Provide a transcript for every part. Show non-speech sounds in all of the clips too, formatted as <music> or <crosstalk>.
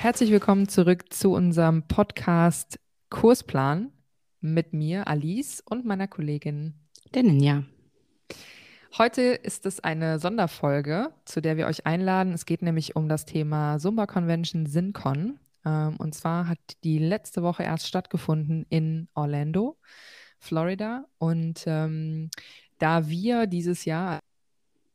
Herzlich willkommen zurück zu unserem Podcast Kursplan mit mir, Alice, und meiner Kollegin, der Ninja. Heute ist es eine Sonderfolge, zu der wir euch einladen. Es geht nämlich um das Thema Zumba Convention SynCon. Ähm, und zwar hat die letzte Woche erst stattgefunden in Orlando, Florida. Und ähm, da wir dieses Jahr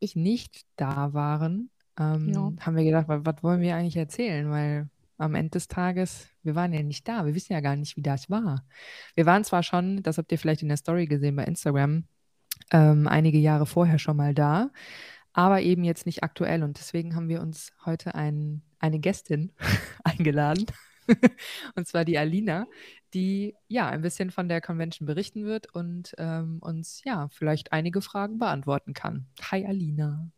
ich nicht da waren, ähm, ja. haben wir gedacht, was, was wollen wir eigentlich erzählen? Weil am Ende des Tages, wir waren ja nicht da. Wir wissen ja gar nicht, wie das war. Wir waren zwar schon, das habt ihr vielleicht in der Story gesehen bei Instagram, ähm, einige Jahre vorher schon mal da, aber eben jetzt nicht aktuell. Und deswegen haben wir uns heute ein, eine Gästin <laughs> eingeladen. <laughs> und zwar die Alina, die ja ein bisschen von der Convention berichten wird und ähm, uns ja vielleicht einige Fragen beantworten kann. Hi Alina.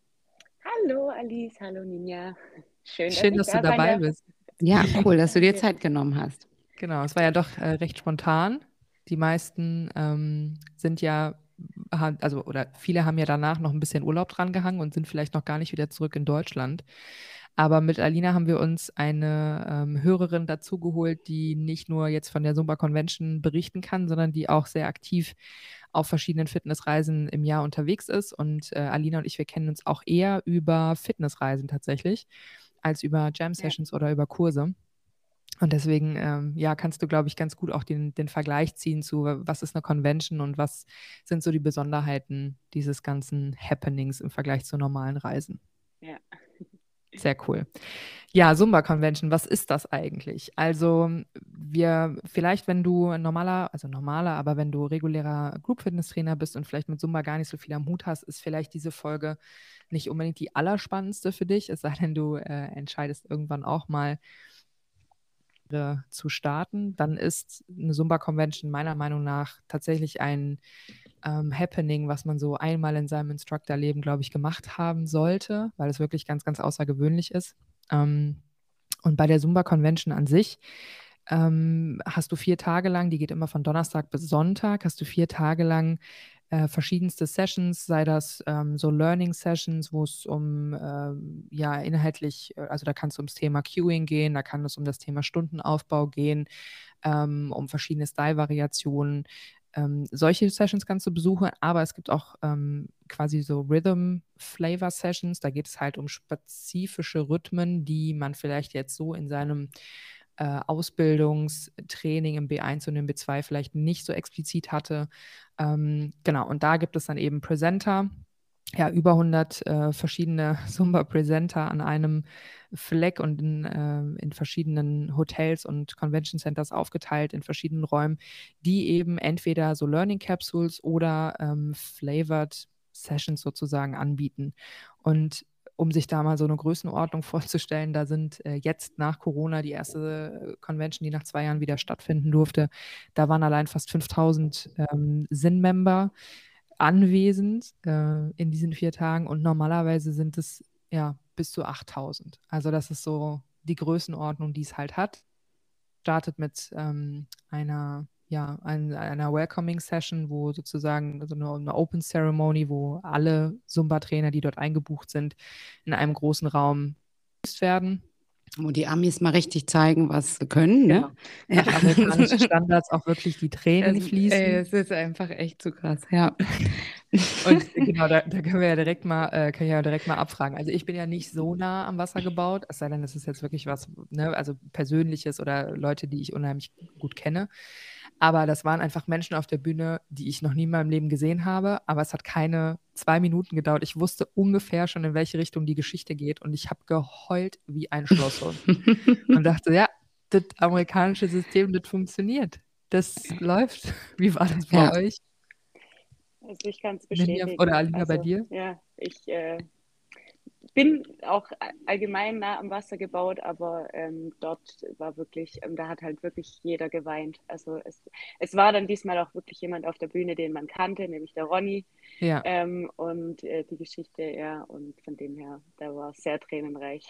Hallo Alice, hallo Ninja. Schön, Schön dass, dass du dabei bist. Ja, <laughs> cool, dass du dir Zeit genommen hast. Genau, es war ja doch äh, recht spontan. Die meisten ähm, sind ja, also oder viele haben ja danach noch ein bisschen Urlaub dran gehangen und sind vielleicht noch gar nicht wieder zurück in Deutschland. Aber mit Alina haben wir uns eine ähm, Hörerin dazugeholt, die nicht nur jetzt von der Zumba Convention berichten kann, sondern die auch sehr aktiv auf verschiedenen Fitnessreisen im Jahr unterwegs ist. Und äh, Alina und ich, wir kennen uns auch eher über Fitnessreisen tatsächlich als über Jam-Sessions ja. oder über Kurse. Und deswegen, ähm, ja, kannst du, glaube ich, ganz gut auch den, den Vergleich ziehen zu, was ist eine Convention und was sind so die Besonderheiten dieses ganzen Happenings im Vergleich zu normalen Reisen. Ja. Sehr cool. Ja, Zumba Convention, was ist das eigentlich? Also, wir, vielleicht, wenn du normaler, also normaler, aber wenn du regulärer Group Fitness Trainer bist und vielleicht mit Zumba gar nicht so viel am Hut hast, ist vielleicht diese Folge nicht unbedingt die allerspannendste für dich, es sei denn, du äh, entscheidest irgendwann auch mal äh, zu starten. Dann ist eine Zumba Convention meiner Meinung nach tatsächlich ein ähm, Happening, was man so einmal in seinem Instructor-Leben, glaube ich, gemacht haben sollte, weil es wirklich ganz, ganz außergewöhnlich ist. Ähm, und bei der Zumba Convention an sich ähm, hast du vier Tage lang, die geht immer von Donnerstag bis Sonntag, hast du vier Tage lang äh, verschiedenste Sessions, sei das ähm, so Learning Sessions, wo es um ähm, ja inhaltlich, äh, also da kann es ums Thema Queuing gehen, da kann es um das Thema Stundenaufbau gehen, ähm, um verschiedene Style-Variationen. Ähm, solche Sessions kannst du besuchen, aber es gibt auch ähm, quasi so Rhythm-Flavor-Sessions. Da geht es halt um spezifische Rhythmen, die man vielleicht jetzt so in seinem äh, Ausbildungstraining im B1 und im B2 vielleicht nicht so explizit hatte. Ähm, genau, und da gibt es dann eben Presenter, ja, über 100 äh, verschiedene <laughs> Zumba-Presenter an einem Fleck und in, äh, in, verschiedenen Hotels und Convention Centers aufgeteilt in verschiedenen Räumen, die eben entweder so Learning Capsules oder ähm, Flavored Sessions sozusagen anbieten. Und um sich da mal so eine Größenordnung <laughs> vorzustellen, da sind äh, jetzt nach Corona die erste äh, Convention, die nach zwei Jahren wieder stattfinden durfte, da waren allein fast 5000 ähm, Sin-Member anwesend äh, in diesen vier Tagen und normalerweise sind es ja bis zu 8000. Also das ist so die Größenordnung, die es halt hat. Startet mit ähm, einer ja, ein, einer Welcoming Session, wo sozusagen so eine, eine Open Ceremony, wo alle Zumba-Trainer, die dort eingebucht sind, in einem großen Raum werden. Wo die Amis mal richtig zeigen, was sie können, ne? Ja. Nach amerikanischen Standards auch wirklich die Tränen es, fließen. es ist einfach echt zu krass, ja. Und genau, da, da, können wir ja direkt mal, äh, können wir ja direkt mal abfragen. Also ich bin ja nicht so nah am Wasser gebaut, es sei denn, es ist jetzt wirklich was, ne, also Persönliches oder Leute, die ich unheimlich gut kenne. Aber das waren einfach Menschen auf der Bühne, die ich noch nie in meinem Leben gesehen habe. Aber es hat keine zwei Minuten gedauert. Ich wusste ungefähr schon, in welche Richtung die Geschichte geht. Und ich habe geheult wie ein Schlosshund. <laughs> und dachte, ja, das amerikanische System, das funktioniert. Das läuft. Wie war das bei ja. euch? Also ich kann es bestätigen. Oder Alina, also, bei dir? Ja, ich äh, bin auch allgemein nah am Wasser gebaut, aber ähm, dort war wirklich, ähm, da hat halt wirklich jeder geweint. Also es, es war dann diesmal auch wirklich jemand auf der Bühne, den man kannte, nämlich der Ronny. Ja. Ähm, und äh, die Geschichte, ja, und von dem her, da war es sehr tränenreich.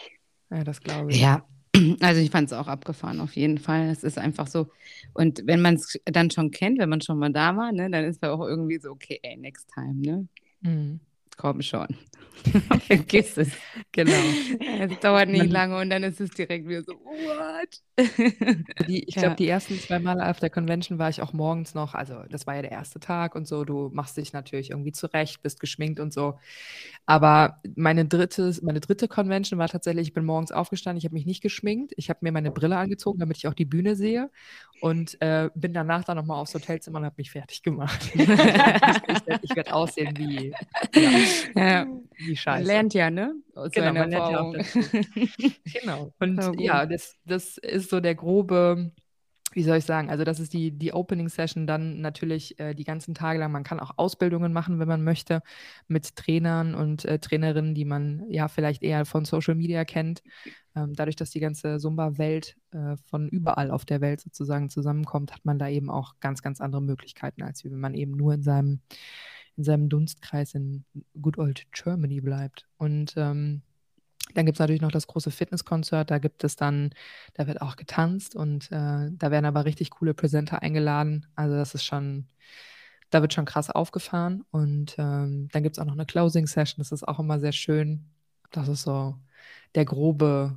Ja, das glaube ich. Ja, <clears throat> also ich fand es auch abgefahren, auf jeden Fall. Es ist einfach so. Und wenn man es dann schon kennt, wenn man schon mal da war, ne, dann ist es auch irgendwie so, okay, ey, next time, ne? Mhm. Komm schon. <laughs> Vergiss es. Genau. Es dauert nicht Man- lange und dann ist es direkt wieder so, what? <laughs> Die, ich Ja. glaube, die ersten zwei Male auf der Convention war ich auch morgens noch, also das war ja der erste Tag und so, du machst dich natürlich irgendwie zurecht, bist geschminkt und so. Aber meine dritte, meine dritte Convention war tatsächlich, ich bin morgens aufgestanden, ich habe mich nicht geschminkt, ich habe mir meine Brille angezogen, damit ich auch die Bühne sehe und äh, bin danach dann nochmal aufs Hotelzimmer und habe mich fertig gemacht. <laughs> <laughs> ich werde ich werd aussehen wie, ja, Ja, wie man scheiße. lernt ja, ne? Aus Genau, man lernt ja auch. <laughs> Genau. Und ja, das, das ist so der grobe, wie soll ich sagen, also das ist die, die Opening-Session dann natürlich äh, die ganzen Tage lang. Man kann auch Ausbildungen machen, wenn man möchte, mit Trainern und äh, Trainerinnen, die man ja vielleicht eher von Social Media kennt. Ähm, dadurch, dass die ganze Zumba-Welt äh, von überall auf der Welt sozusagen zusammenkommt, hat man da eben auch ganz, ganz andere Möglichkeiten, als wenn man eben nur in seinem, in seinem Dunstkreis in Good Old Germany bleibt. Und ähm, dann gibt es natürlich noch das große Fitnesskonzert. Da gibt es dann, da wird auch getanzt und äh, da werden aber richtig coole Presenter eingeladen. Also das ist schon, da wird schon krass aufgefahren. Und ähm, dann gibt es auch noch eine Closing-Session. Das ist auch immer sehr schön. Das ist so der grobe,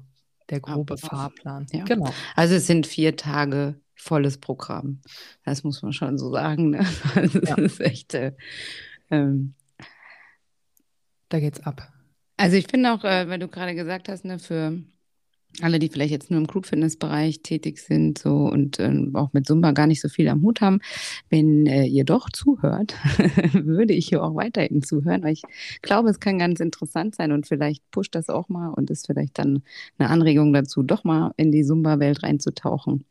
der grobe Ablauf. Fahrplan. Ja. Genau. Also es sind vier Tage volles Programm. Das muss man schon so sagen. Ne? <laughs> Es Ja. ist echt. Äh, ähm, Da geht's ab. Also ich finde auch, äh, weil du gerade gesagt hast, ne, für alle, die vielleicht jetzt nur im Group-Fitness-Bereich tätig sind so und ähm, auch mit Zumba gar nicht so viel am Hut haben, wenn äh, ihr doch zuhört, <laughs> würde ich hier auch weiterhin zuhören, weil ich glaube, es kann ganz interessant sein und vielleicht pusht das auch mal und ist vielleicht dann eine Anregung dazu, doch mal in die Zumba-Welt reinzutauchen.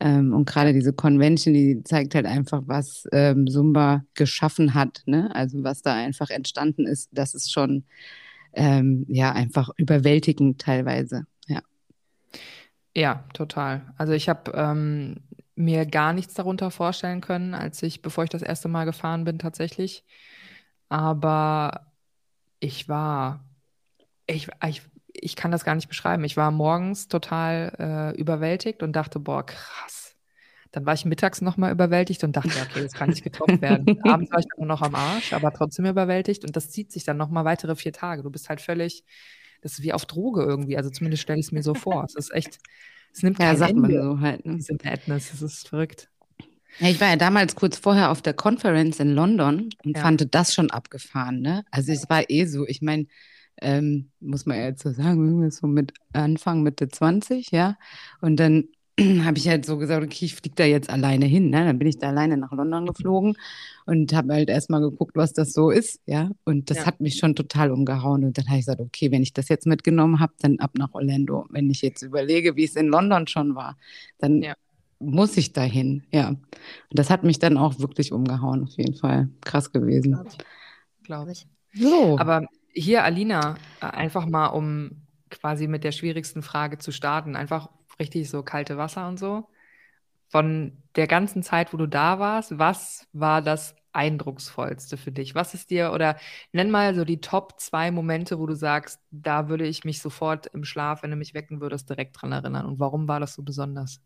Ähm, und gerade diese Convention, die zeigt halt einfach, was ähm, Zumba geschaffen hat, ne? Also was da einfach entstanden ist, das ist schon ähm, ja einfach überwältigend teilweise. Ja. Ja, total. Also ich habe ähm, mir gar nichts darunter vorstellen können, als ich, bevor ich das erste Mal gefahren bin, tatsächlich. Aber ich war, ich, ich, ich kann das gar nicht beschreiben. Ich war morgens total äh, überwältigt und dachte, boah, krass. Dann war ich mittags nochmal überwältigt und dachte, okay, das kann nicht getoppt werden. <laughs> Abends war ich dann noch am Arsch, aber trotzdem überwältigt. Und das zieht sich dann nochmal weitere vier Tage. Du bist halt völlig, das ist wie auf Droge irgendwie. Also zumindest stelle ich es mir so vor. Es ist echt, es nimmt Ja, kein sagt man Ende, so halt. Ne? diese Madness. Es ist verrückt. Ja, ich war ja damals kurz vorher auf der Conference in London und Ja. fand das schon abgefahren. Ne? Also es war eh so, ich meine, ähm, muss man ja jetzt so sagen, so mit Anfang, Mitte 20, ja. Und dann <clears throat> habe ich halt so gesagt, okay, ich fliege da jetzt alleine hin. Ne? Dann bin ich da alleine nach London geflogen und habe halt erstmal geguckt, was das so ist, ja. Und das Ja. hat mich schon total umgehauen. Und dann habe ich gesagt, okay, wenn ich das jetzt mitgenommen habe, dann ab nach Orlando. Wenn ich jetzt überlege, wie es in London schon war, dann Ja. muss ich dahin, ja. Und das hat mich dann auch wirklich umgehauen, auf jeden Fall. Krass gewesen. Glaube ich. So. Aber hier, Alina, äh, einfach mal, um quasi mit der schwierigsten Frage zu starten, einfach richtig so kalte Wasser und so. Von der ganzen Zeit, wo du da warst, was war das Eindrucksvollste für dich? Was ist dir, oder nenn mal so die Top zwei Momente, wo du sagst, da würde ich mich sofort im Schlaf, wenn du mich wecken würdest, direkt dran erinnern. Und warum war das so besonders?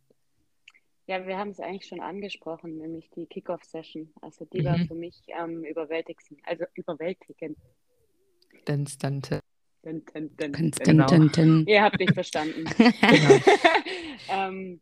Ja, wir haben es eigentlich schon angesprochen, nämlich die Kickoff-Session. Also die war Mhm. für mich am überwältigsten, also überwältigend. Denn, denn, Dun, dun, dun, Genau. <laughs> Ihr habt mich verstanden. <laughs> genau. <laughs> ähm,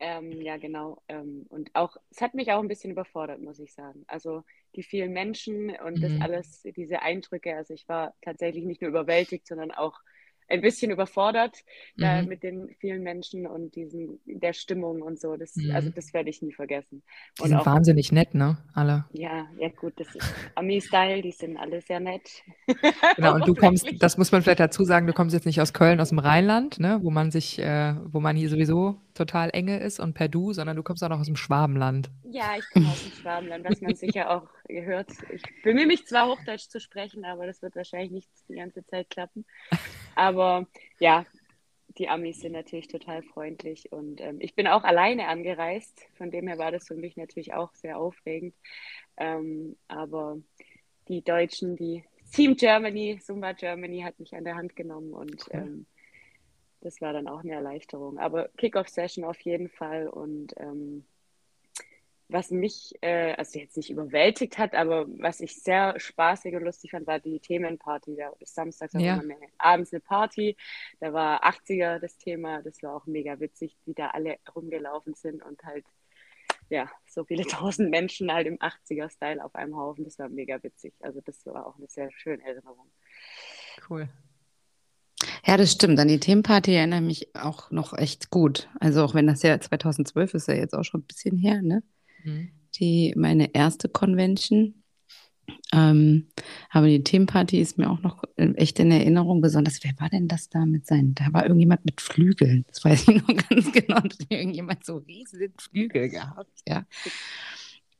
ähm, ja, genau. Ähm, und auch, es hat mich auch ein bisschen überfordert, muss ich sagen. Also die vielen Menschen und das Mhm. alles, diese Eindrücke. Also ich war tatsächlich nicht nur überwältigt, sondern auch ein bisschen überfordert Mhm. mit den vielen Menschen und diesen, der Stimmung und so. Das, Mhm. Also das werde ich nie vergessen. Die Und sind auch, wahnsinnig nett, ne? Alle. ja, ja gut, das ist Ami-Style, die sind alle sehr nett. <laughs> Genau, und du <laughs> kommst, das muss man vielleicht dazu sagen, du kommst jetzt nicht aus Köln, aus dem Rheinland, ne, wo man sich, äh, wo man hier sowieso total enge ist und per Du, sondern du kommst auch noch aus dem Schwabenland. Ja, ich komme aus dem Schwabenland, was man sicher auch gehört. Ich bemühe mich zwar, Hochdeutsch zu sprechen, aber das wird wahrscheinlich nicht die ganze Zeit klappen. Aber ja, die Amis sind natürlich total freundlich und ähm, ich bin auch alleine angereist. Von dem her war das für mich natürlich auch sehr aufregend. Ähm, aber die Deutschen, die Team Germany, Zumba Germany hat mich an der Hand genommen und Cool. ähm, das war dann auch eine Erleichterung. Aber Kickoff-Session auf jeden Fall und ähm, was mich, äh, also jetzt nicht überwältigt hat, aber was ich sehr spaßig und lustig fand, war die Themenparty. Da ist samstags auch Ja. immer eine, abends eine Party. Da war 80er das Thema. Das war auch mega witzig, wie da alle rumgelaufen sind und halt, ja, so viele <laughs> tausend Menschen halt im 80er-Style auf einem Haufen. Das war mega witzig. Also das war auch eine sehr schöne Erinnerung. Cool. Ja, das stimmt. An die Themenparty erinnere ich mich auch noch echt gut. Also auch wenn das ja 2012 ist, ja jetzt auch schon ein bisschen her, ne? Mhm. Die, meine erste Convention. Ähm, aber die Themenparty ist mir auch noch echt in Erinnerung. Besonders, wer war denn das da mit seinen? Da war irgendjemand mit Flügeln. Das weiß ich <laughs> noch ganz genau. Da hat irgendjemand so riesige Flügel gehabt, ja.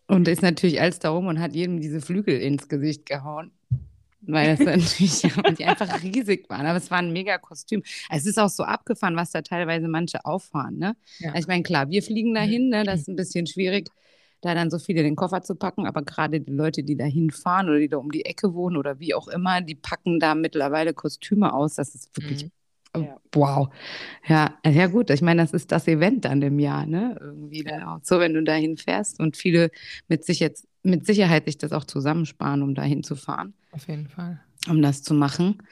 Und ist natürlich alles darum und hat jedem diese Flügel ins Gesicht gehauen. Weil das natürlich <laughs> die einfach riesig waren. Aber es war ein mega Kostüm. Es ist auch so abgefahren, was da teilweise manche auffahren. Ne? Ja. Also ich meine, klar, wir fliegen dahin, ne? das ist ein bisschen schwierig, da dann so viele in den Koffer zu packen. Aber gerade die Leute, die da hinfahren oder die da um die Ecke wohnen oder wie auch immer, die packen da mittlerweile Kostüme aus. Das ist wirklich Mhm. oh, Ja. wow. Ja, ja gut. Ich meine, das ist das Event dann im Jahr, ne? Irgendwie dann auch so, wenn du dahin fährst und viele mit sich jetzt mit Sicherheit sich das auch zusammensparen, um dahin zu fahren Auf jeden Fall. um das zu machen.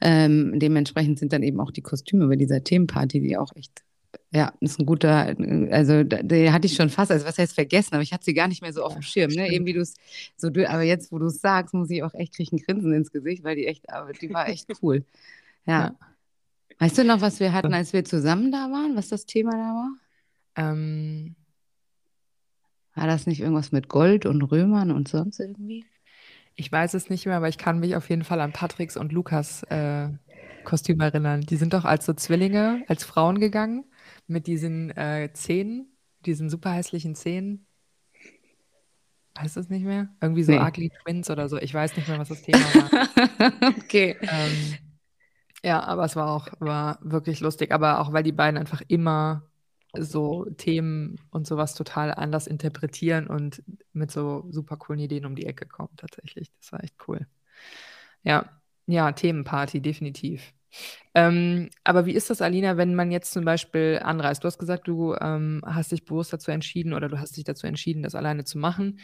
Ähm, dementsprechend sind dann eben auch die Kostüme bei dieser Themenparty, die auch echt, ja, ist ein guter, also die hatte ich schon fast, also was heißt vergessen, aber ich hatte sie gar nicht mehr so auf dem Schirm, ne? Eben wie du es so, aber jetzt, wo du es sagst, muss ich auch echt kriegen Grinsen ins Gesicht, weil die echt, aber die war echt <laughs> cool. Ja. Ja. Weißt du noch, was wir hatten, als wir zusammen da waren, was das Thema da war? Ähm, War das nicht irgendwas mit Gold und Römern und sonst irgendwie? Ich weiß es nicht mehr, aber ich kann mich auf jeden Fall an Patricks und Lukas äh, Kostüm erinnern. Die sind doch als so Zwillinge, als Frauen gegangen, mit diesen äh, Zähnen, diesen super hässlichen Zähnen. Weiß es nicht mehr? Irgendwie so Nee. Ugly Twins oder so. Ich weiß nicht mehr, was das Thema war. <laughs> okay. ähm, ja, aber es war auch war wirklich lustig. Aber auch, weil die beiden einfach immer so Themen und sowas total anders interpretieren und mit so super coolen Ideen um die Ecke kommen, tatsächlich. Das war echt cool. Ja, ja, Themenparty, definitiv. Ähm, aber wie ist das, Alina, wenn man jetzt zum Beispiel anreist? Du hast gesagt, du ähm, hast dich bewusst dazu entschieden oder du hast dich dazu entschieden, das alleine zu machen.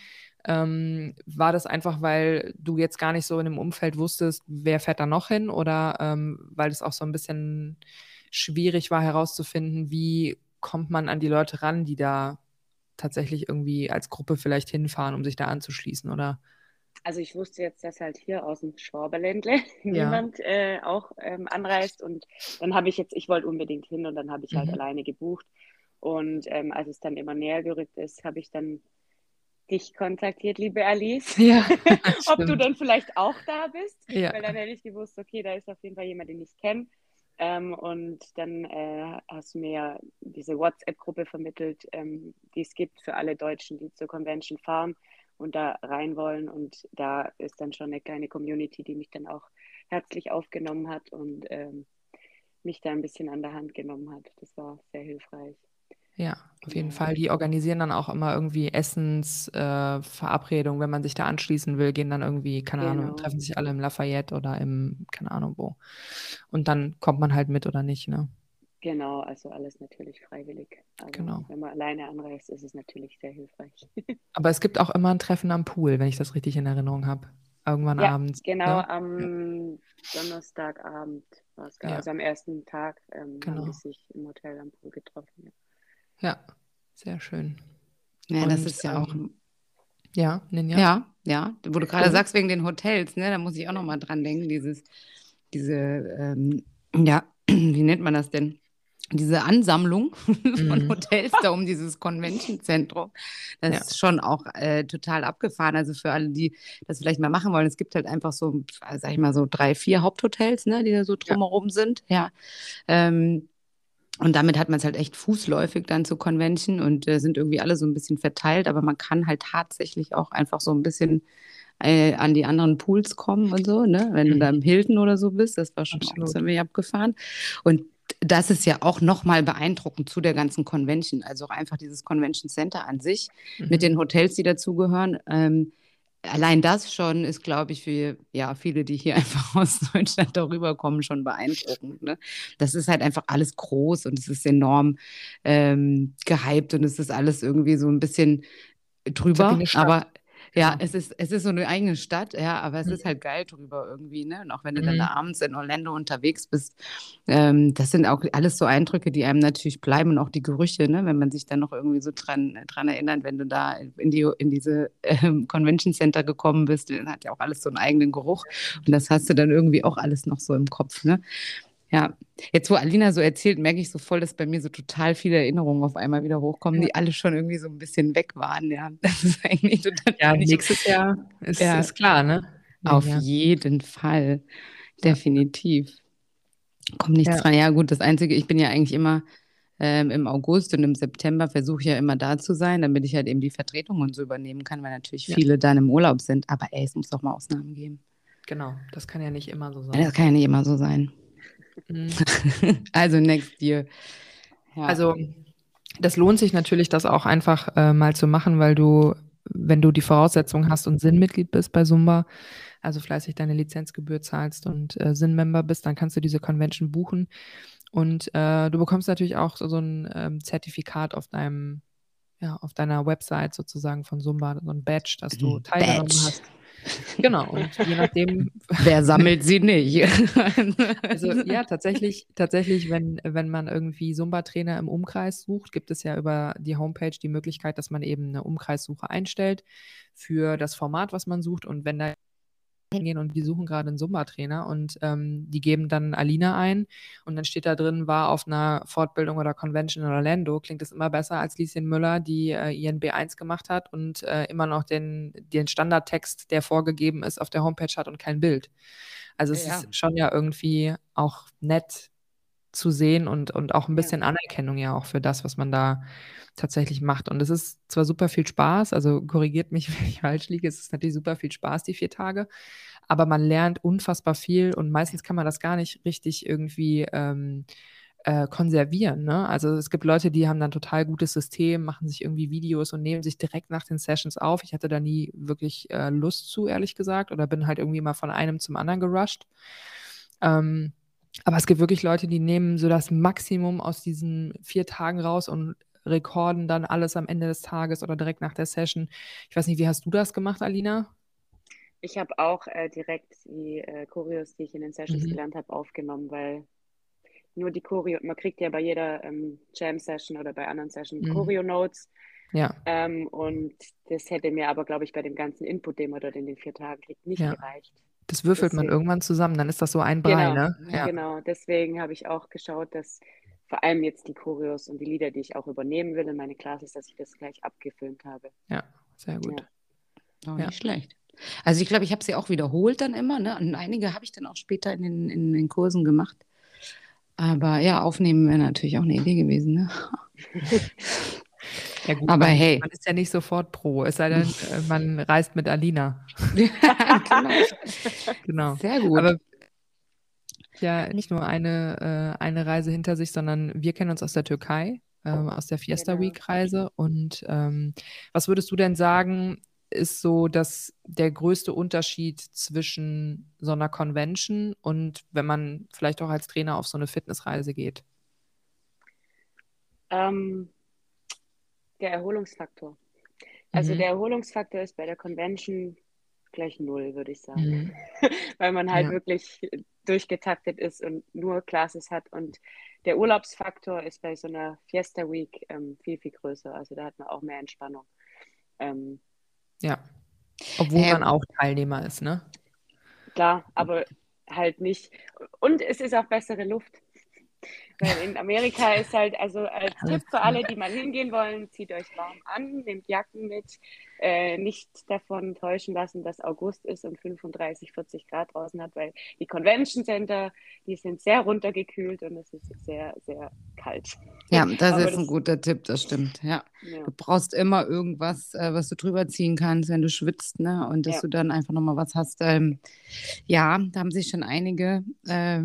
Ähm, war das einfach, weil du jetzt gar nicht so in dem Umfeld wusstest, wer fährt da noch hin oder ähm, weil es auch so ein bisschen schwierig war herauszufinden, wie kommt man an die Leute ran, die da tatsächlich irgendwie als Gruppe vielleicht hinfahren, um sich da anzuschließen, oder? Also ich wusste jetzt, dass halt hier aus dem Schwaberländle <laughs> Ja. niemand äh, auch ähm, anreist und dann habe ich jetzt, ich wollte unbedingt hin und dann habe ich halt Mhm. alleine gebucht und ähm, als es dann immer näher gerückt ist, habe ich dann dich kontaktiert, liebe Alice, Ja, <laughs> ob du denn vielleicht auch da bist, Ja. weil dann hätte ich gewusst, okay, da ist auf jeden Fall jemand, den ich kenne. Ähm, und dann äh, hast du mir ja diese WhatsApp-Gruppe vermittelt, ähm, die es gibt für alle Deutschen, die zur Convention fahren und da rein wollen. Und da ist dann schon eine kleine Community, die mich dann auch herzlich aufgenommen hat und ähm, mich da ein bisschen an der Hand genommen hat. Das war sehr hilfreich. Ja, auf jeden. Fall. Die organisieren dann auch immer irgendwie Essensverabredungen, äh, wenn man sich da anschließen will, gehen dann irgendwie, keine Ahnung, Genau. treffen sich alle im Lafayette oder im, keine Ahnung wo. Und dann kommt man halt mit oder nicht, ne? Genau, also alles natürlich freiwillig. Aber Genau. wenn man alleine anreist, ist es natürlich sehr hilfreich. <laughs> Aber es gibt auch immer ein Treffen am Pool, wenn ich das richtig in Erinnerung habe. Irgendwann Ja, abends. Genau, Ne? am Donnerstagabend war es, Ja. also am ersten Tag ähm, Genau. haben die sich im Hotel am Pool getroffen. Ja. Ja, sehr schön. Ja, das Und, ist ja auch ähm, Ja, Ninja? Ja, ja. Wo du gerade Cool. sagst, wegen den Hotels, ne, da muss ich auch noch mal dran denken, dieses, diese, ähm, ja, <clears throat> wie nennt man das denn? Diese Ansammlung <laughs> von Mhm. Hotels da um dieses Convention-Zentrum, das Ja. ist schon auch äh, total abgefahren. Also für alle, die das vielleicht mal machen wollen, es gibt halt einfach so, sag ich mal, so drei, vier Haupthotels, ne, die da so Ja. drumherum sind. Ja. Ähm, und damit hat man es halt echt fußläufig dann zur Convention und äh, sind irgendwie alle so ein bisschen verteilt, aber man kann halt tatsächlich auch einfach so ein bisschen äh, an die anderen Pools kommen und so, ne? Wenn du da im Hilton oder so bist, das war schon auch Absolut. ziemlich abgefahren. Und das ist ja auch nochmal beeindruckend zu der ganzen Convention, also auch einfach dieses Convention Center an sich mit Mhm. den Hotels, die dazugehören. Ähm, allein das schon ist, glaube ich, für ja, viele, die hier <laughs> einfach aus Deutschland darüber kommen, schon beeindruckend. Ne? Das ist halt einfach alles groß und es ist enorm ähm, gehypt und es ist alles irgendwie so ein bisschen drüber, aber ja, es ist, es ist so eine eigene Stadt, ja, aber es Mhm. ist halt geil drüber irgendwie, ne? Und auch wenn du dann Mhm. abends in Orlando unterwegs bist, ähm, das sind auch alles so Eindrücke, die einem natürlich bleiben und auch die Gerüche, ne? Wenn man sich dann noch irgendwie so dran, dran erinnert, wenn du da in die, in diese ähm, Convention Center gekommen bist, dann hat ja auch alles so einen eigenen Geruch und das hast du dann irgendwie auch alles noch so im Kopf, ne? Ja, jetzt wo Alina so erzählt, merke ich so voll, dass bei mir so total viele Erinnerungen auf einmal wieder hochkommen, die alle schon irgendwie so ein bisschen weg waren, ja. <laughs> Das ist eigentlich total Ja, nächstes Jahr ist, Ja. ist klar, ne? auf Ja. jeden Fall. Definitiv. Kommt nichts Ja. dran. Ja, gut, das Einzige, ich bin ja eigentlich immer ähm, im August und im September versuche ich ja immer da zu sein, damit ich halt eben die Vertretung und so übernehmen kann, weil natürlich Ja. viele dann im Urlaub sind. Aber ey, es muss auch mal Ausnahmen geben. Genau, das kann ja nicht immer so Ja, sein. Das kann ja nicht immer so sein. Mhm. <laughs> Also next year. Ja. Also das lohnt sich natürlich, das auch einfach äh, mal zu machen, weil du, wenn du die Voraussetzungen hast und Sinnmitglied bist bei Zumba, also fleißig deine Lizenzgebühr zahlst und äh, Sinnmember bist, dann kannst du diese Convention buchen. Und äh, du bekommst natürlich auch so, so ein ähm, Zertifikat auf deinem, ja, auf deiner Website sozusagen von Zumba, so ein Badge, dass du teilgenommen hast. Genau, und je nachdem, <laughs> Wer sammelt sie nicht? <laughs> Also ja, tatsächlich, tatsächlich, wenn, wenn man irgendwie Zumba-Trainer im Umkreis sucht, gibt es ja über die Homepage die Möglichkeit, dass man eben eine Umkreissuche einstellt für das Format, was man sucht. Und wenn da hingehen und die suchen gerade einen Zumba-Trainer und ähm, die geben dann Alina ein und dann steht da drin, war auf einer Fortbildung oder Convention in Orlando, klingt es immer besser als Lieschen Müller, die äh, ihren B1 gemacht hat und äh, immer noch den, den Standardtext, der vorgegeben ist, auf der Homepage hat und kein Bild. Also es Ja. ist schon ja irgendwie auch nett zu sehen und, und auch ein Ja. bisschen Anerkennung ja auch für das, was man da tatsächlich macht. Und es ist zwar super viel Spaß, also korrigiert mich, <laughs> wenn ich falsch liege, es ist natürlich super viel Spaß, die vier Tage, aber man lernt unfassbar viel und meistens kann man das gar nicht richtig irgendwie ähm, äh, konservieren. Ne? Also es gibt Leute, die haben dann total gutes System, machen sich irgendwie Videos und nehmen sich direkt nach den Sessions auf. Ich hatte da nie wirklich äh, Lust zu, ehrlich gesagt, oder bin halt irgendwie mal von einem zum anderen gerusht. Ähm, aber es gibt wirklich Leute, die nehmen so das Maximum aus diesen vier Tagen raus und rekorden dann alles am Ende des Tages oder direkt nach der Session. Ich weiß nicht, wie hast du das gemacht, Alina? Ich habe auch äh, direkt die äh, Choreos, die ich in den Sessions Mhm. gelernt habe, aufgenommen, weil nur die Choreo, man kriegt ja bei jeder ähm, Jam-Session oder bei anderen Sessions Mhm. Choreo-Notes Ja, ähm, und das hätte mir aber, glaube ich, bei dem ganzen Input, den man dort in den vier Tagen kriegt, nicht Ja. gereicht. Das würfelt man Deswegen. irgendwann zusammen, dann ist das so ein Brei, Genau, ne? Ja. Genau, deswegen habe ich auch geschaut, dass vor allem jetzt die Choreos und die Lieder, die ich auch übernehmen will in meine Classes, dass ich das gleich abgefilmt habe. Ja, sehr gut. Ja. Auch Ja. nicht schlecht. Also ich glaube, ich habe sie auch wiederholt dann immer, ne? Und einige habe ich dann auch später in den, in den Kursen gemacht. Aber ja, aufnehmen wäre natürlich auch eine Idee gewesen, ne? <laughs> Ja, gut, Aber man, hey. man ist ja nicht sofort pro, es sei denn, äh, man <laughs> reist mit Alina. genau. <laughs> Genau. Sehr gut. Aber ja nicht nur eine, äh, eine Reise hinter sich, sondern wir kennen uns aus der Türkei, ähm, aus der Fiesta Genau. Week Reise. Und ähm, was würdest du denn sagen, ist so dass der größte Unterschied zwischen so einer Convention und wenn man vielleicht auch als Trainer auf so eine Fitnessreise geht? Ähm, der Erholungsfaktor. Also Mhm. der Erholungsfaktor ist bei der Convention gleich null, würde ich sagen. Mhm. <laughs> Weil man halt Ja. wirklich durchgetaktet ist und nur Classes hat. Und der Urlaubsfaktor ist bei so einer Fiesta Week ähm, viel, viel größer. Also da hat man auch mehr Entspannung. Ähm, Ja. Obwohl Ähm, man auch Teilnehmer ist, ne? klar, aber halt nicht. Und es ist auch bessere Luft. Weil in Amerika ist halt, also als Tipp für alle, die mal hingehen wollen, zieht euch warm an, nehmt Jacken mit, äh, nicht davon täuschen lassen, dass August ist und 35, 40 Grad draußen hat, weil die Convention Center, die sind sehr runtergekühlt und es ist sehr, sehr kalt. ja, das Aber ist ein das- guter Tipp, das stimmt. Ja. Ja. Du brauchst immer irgendwas, äh, was du drüber ziehen kannst, wenn du schwitzt, ne? Und dass Ja. du dann einfach nochmal was hast. Ähm, ja, da haben sich schon einige äh,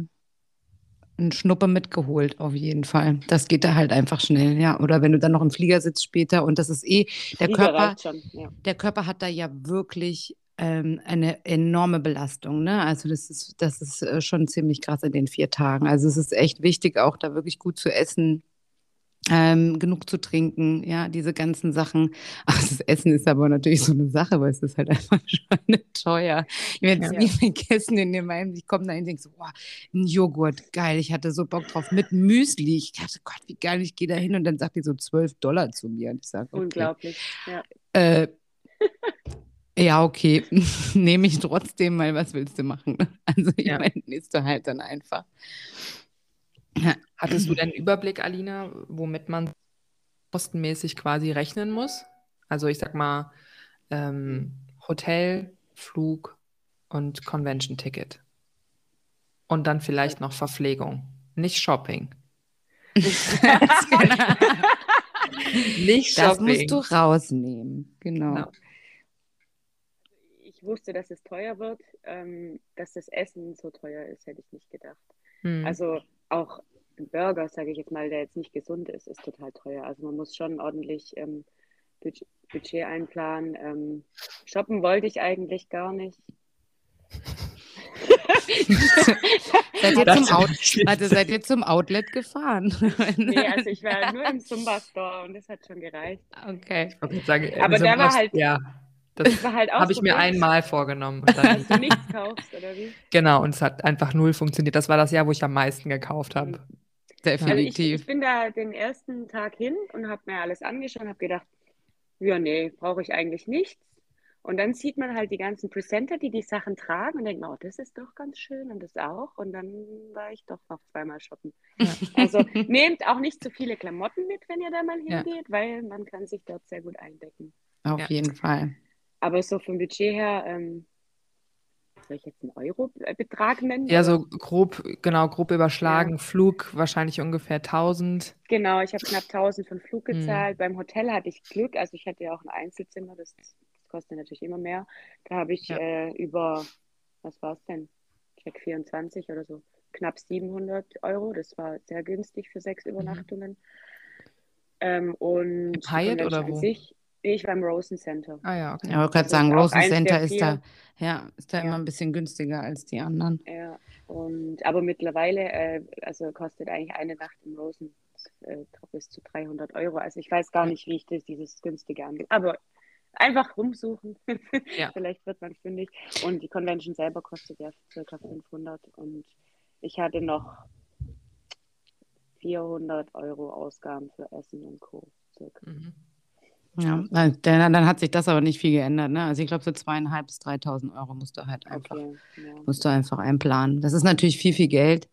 einen Schnuppe mitgeholt, auf jeden Fall. Das geht da halt einfach schnell, ja. Oder wenn du dann noch im Flieger sitzt später und das ist eh, der Flieger Körper, schon, ja. der Körper hat da ja wirklich ähm, eine enorme Belastung. Ne? Also das ist, das ist äh, schon ziemlich krass in den vier Tagen. Also es ist echt wichtig, auch da wirklich gut zu essen, ähm, genug zu trinken, ja, diese ganzen Sachen. <laughs> Ach, das Essen ist aber natürlich so eine Sache, weil es ist halt <laughs> einfach schon teuer. Ich werde es Ja. nie vergessen in dem einen, ich komme da hin und denke so, boah, ein Joghurt, geil, ich hatte so Bock drauf, mit Müsli. Ich dachte, Gott, wie geil, ich gehe da hin und dann sagt die so 12 Dollar zu mir. Und ich sage, okay. Unglaublich. Ja. Äh, ja, okay, <laughs> nehme ich trotzdem, weil was willst du machen? Also ich Ja. meine, isst du halt dann einfach. Hattest du denn Überblick, Alina, womit man kostenmäßig quasi rechnen muss? Also ich sag mal, ähm, Hotel, Flug und Convention-Ticket. Und dann vielleicht noch Verpflegung. Nicht Shopping. <laughs> Nicht Das Shopping. musst du rausnehmen, genau. Genau. Ich wusste, dass es teuer wird. Ähm, dass das Essen so teuer ist, hätte ich nicht gedacht. Hm. Also auch ein Burger, sage ich jetzt mal, der jetzt nicht gesund ist, ist total teuer. Also man muss schon ordentlich ähm, Budget, Budget einplanen. Ähm, shoppen wollte ich eigentlich gar nicht. <laughs> Seid ihr, zum Out ist nicht also seid ihr zum Outlet gefahren? Nee, <laughs> also ich war nur im Zumba-Store und das hat schon gereicht. okay. Ich wollte sagen, Aber der war halt- Ja, das Das war halt auch habe ich mir einmal vorgenommen. Dass du nichts kaufst, oder wie? genau, und es hat einfach null funktioniert. Das war das Jahr, wo ich am meisten gekauft habe. Also ich, Definitiv. ich bin da den ersten Tag hin und habe mir alles angeschaut und habe gedacht, ja, nee, brauche ich eigentlich nichts. Und dann sieht man halt die ganzen Presenter, die die Sachen tragen und denkt, oh, das ist doch ganz schön und das auch. Und dann war ich doch noch zweimal shoppen. Ja. Also <laughs> nehmt auch nicht zu viele Klamotten mit, wenn ihr da mal Ja. hingeht, weil man kann sich dort sehr gut eindecken. Auf Ja. jeden Fall. Aber so vom Budget her, ähm, soll ich jetzt einen Euro-Betrag nennen? Ja, so grob, genau, grob überschlagen. Flug wahrscheinlich ungefähr 1000. Genau, ich habe knapp 1000 für den Flug Hm. gezahlt. Beim Hotel hatte ich Glück, also ich hatte ja auch ein Einzelzimmer, das, das kostet natürlich immer mehr. Da habe ich Ja. äh, über, was war es denn? Check 24 oder so, knapp 700 Euro. Das war sehr günstig für sechs Übernachtungen. Ähm, und Hyatt oder wo? sich, nee, ich war im Rosen Center. Ah ja, okay. Ja, ich wollte gerade Also sagen, Rosen Center ist da, ja, ist da Ja. immer ein bisschen günstiger als die anderen. Ja, und aber mittlerweile, äh, also kostet eigentlich eine Nacht im Rosen äh, bis zu 300 Euro. Also ich weiß gar nicht, wie ich das, dieses günstige angeht. Aber einfach rumsuchen. <laughs> Ja. Vielleicht wird man fündig. Und die Convention selber kostet ja circa 500 und ich hatte noch 400 Euro Ausgaben für Essen und Co. Circa. Mhm. Ja, dann, dann hat sich das aber nicht viel geändert. Ne? Also ich glaube, so zweieinhalb bis 3.000 Euro musst du halt einfach, Okay, ja. musst du einfach einplanen. Das ist natürlich viel, viel Geld,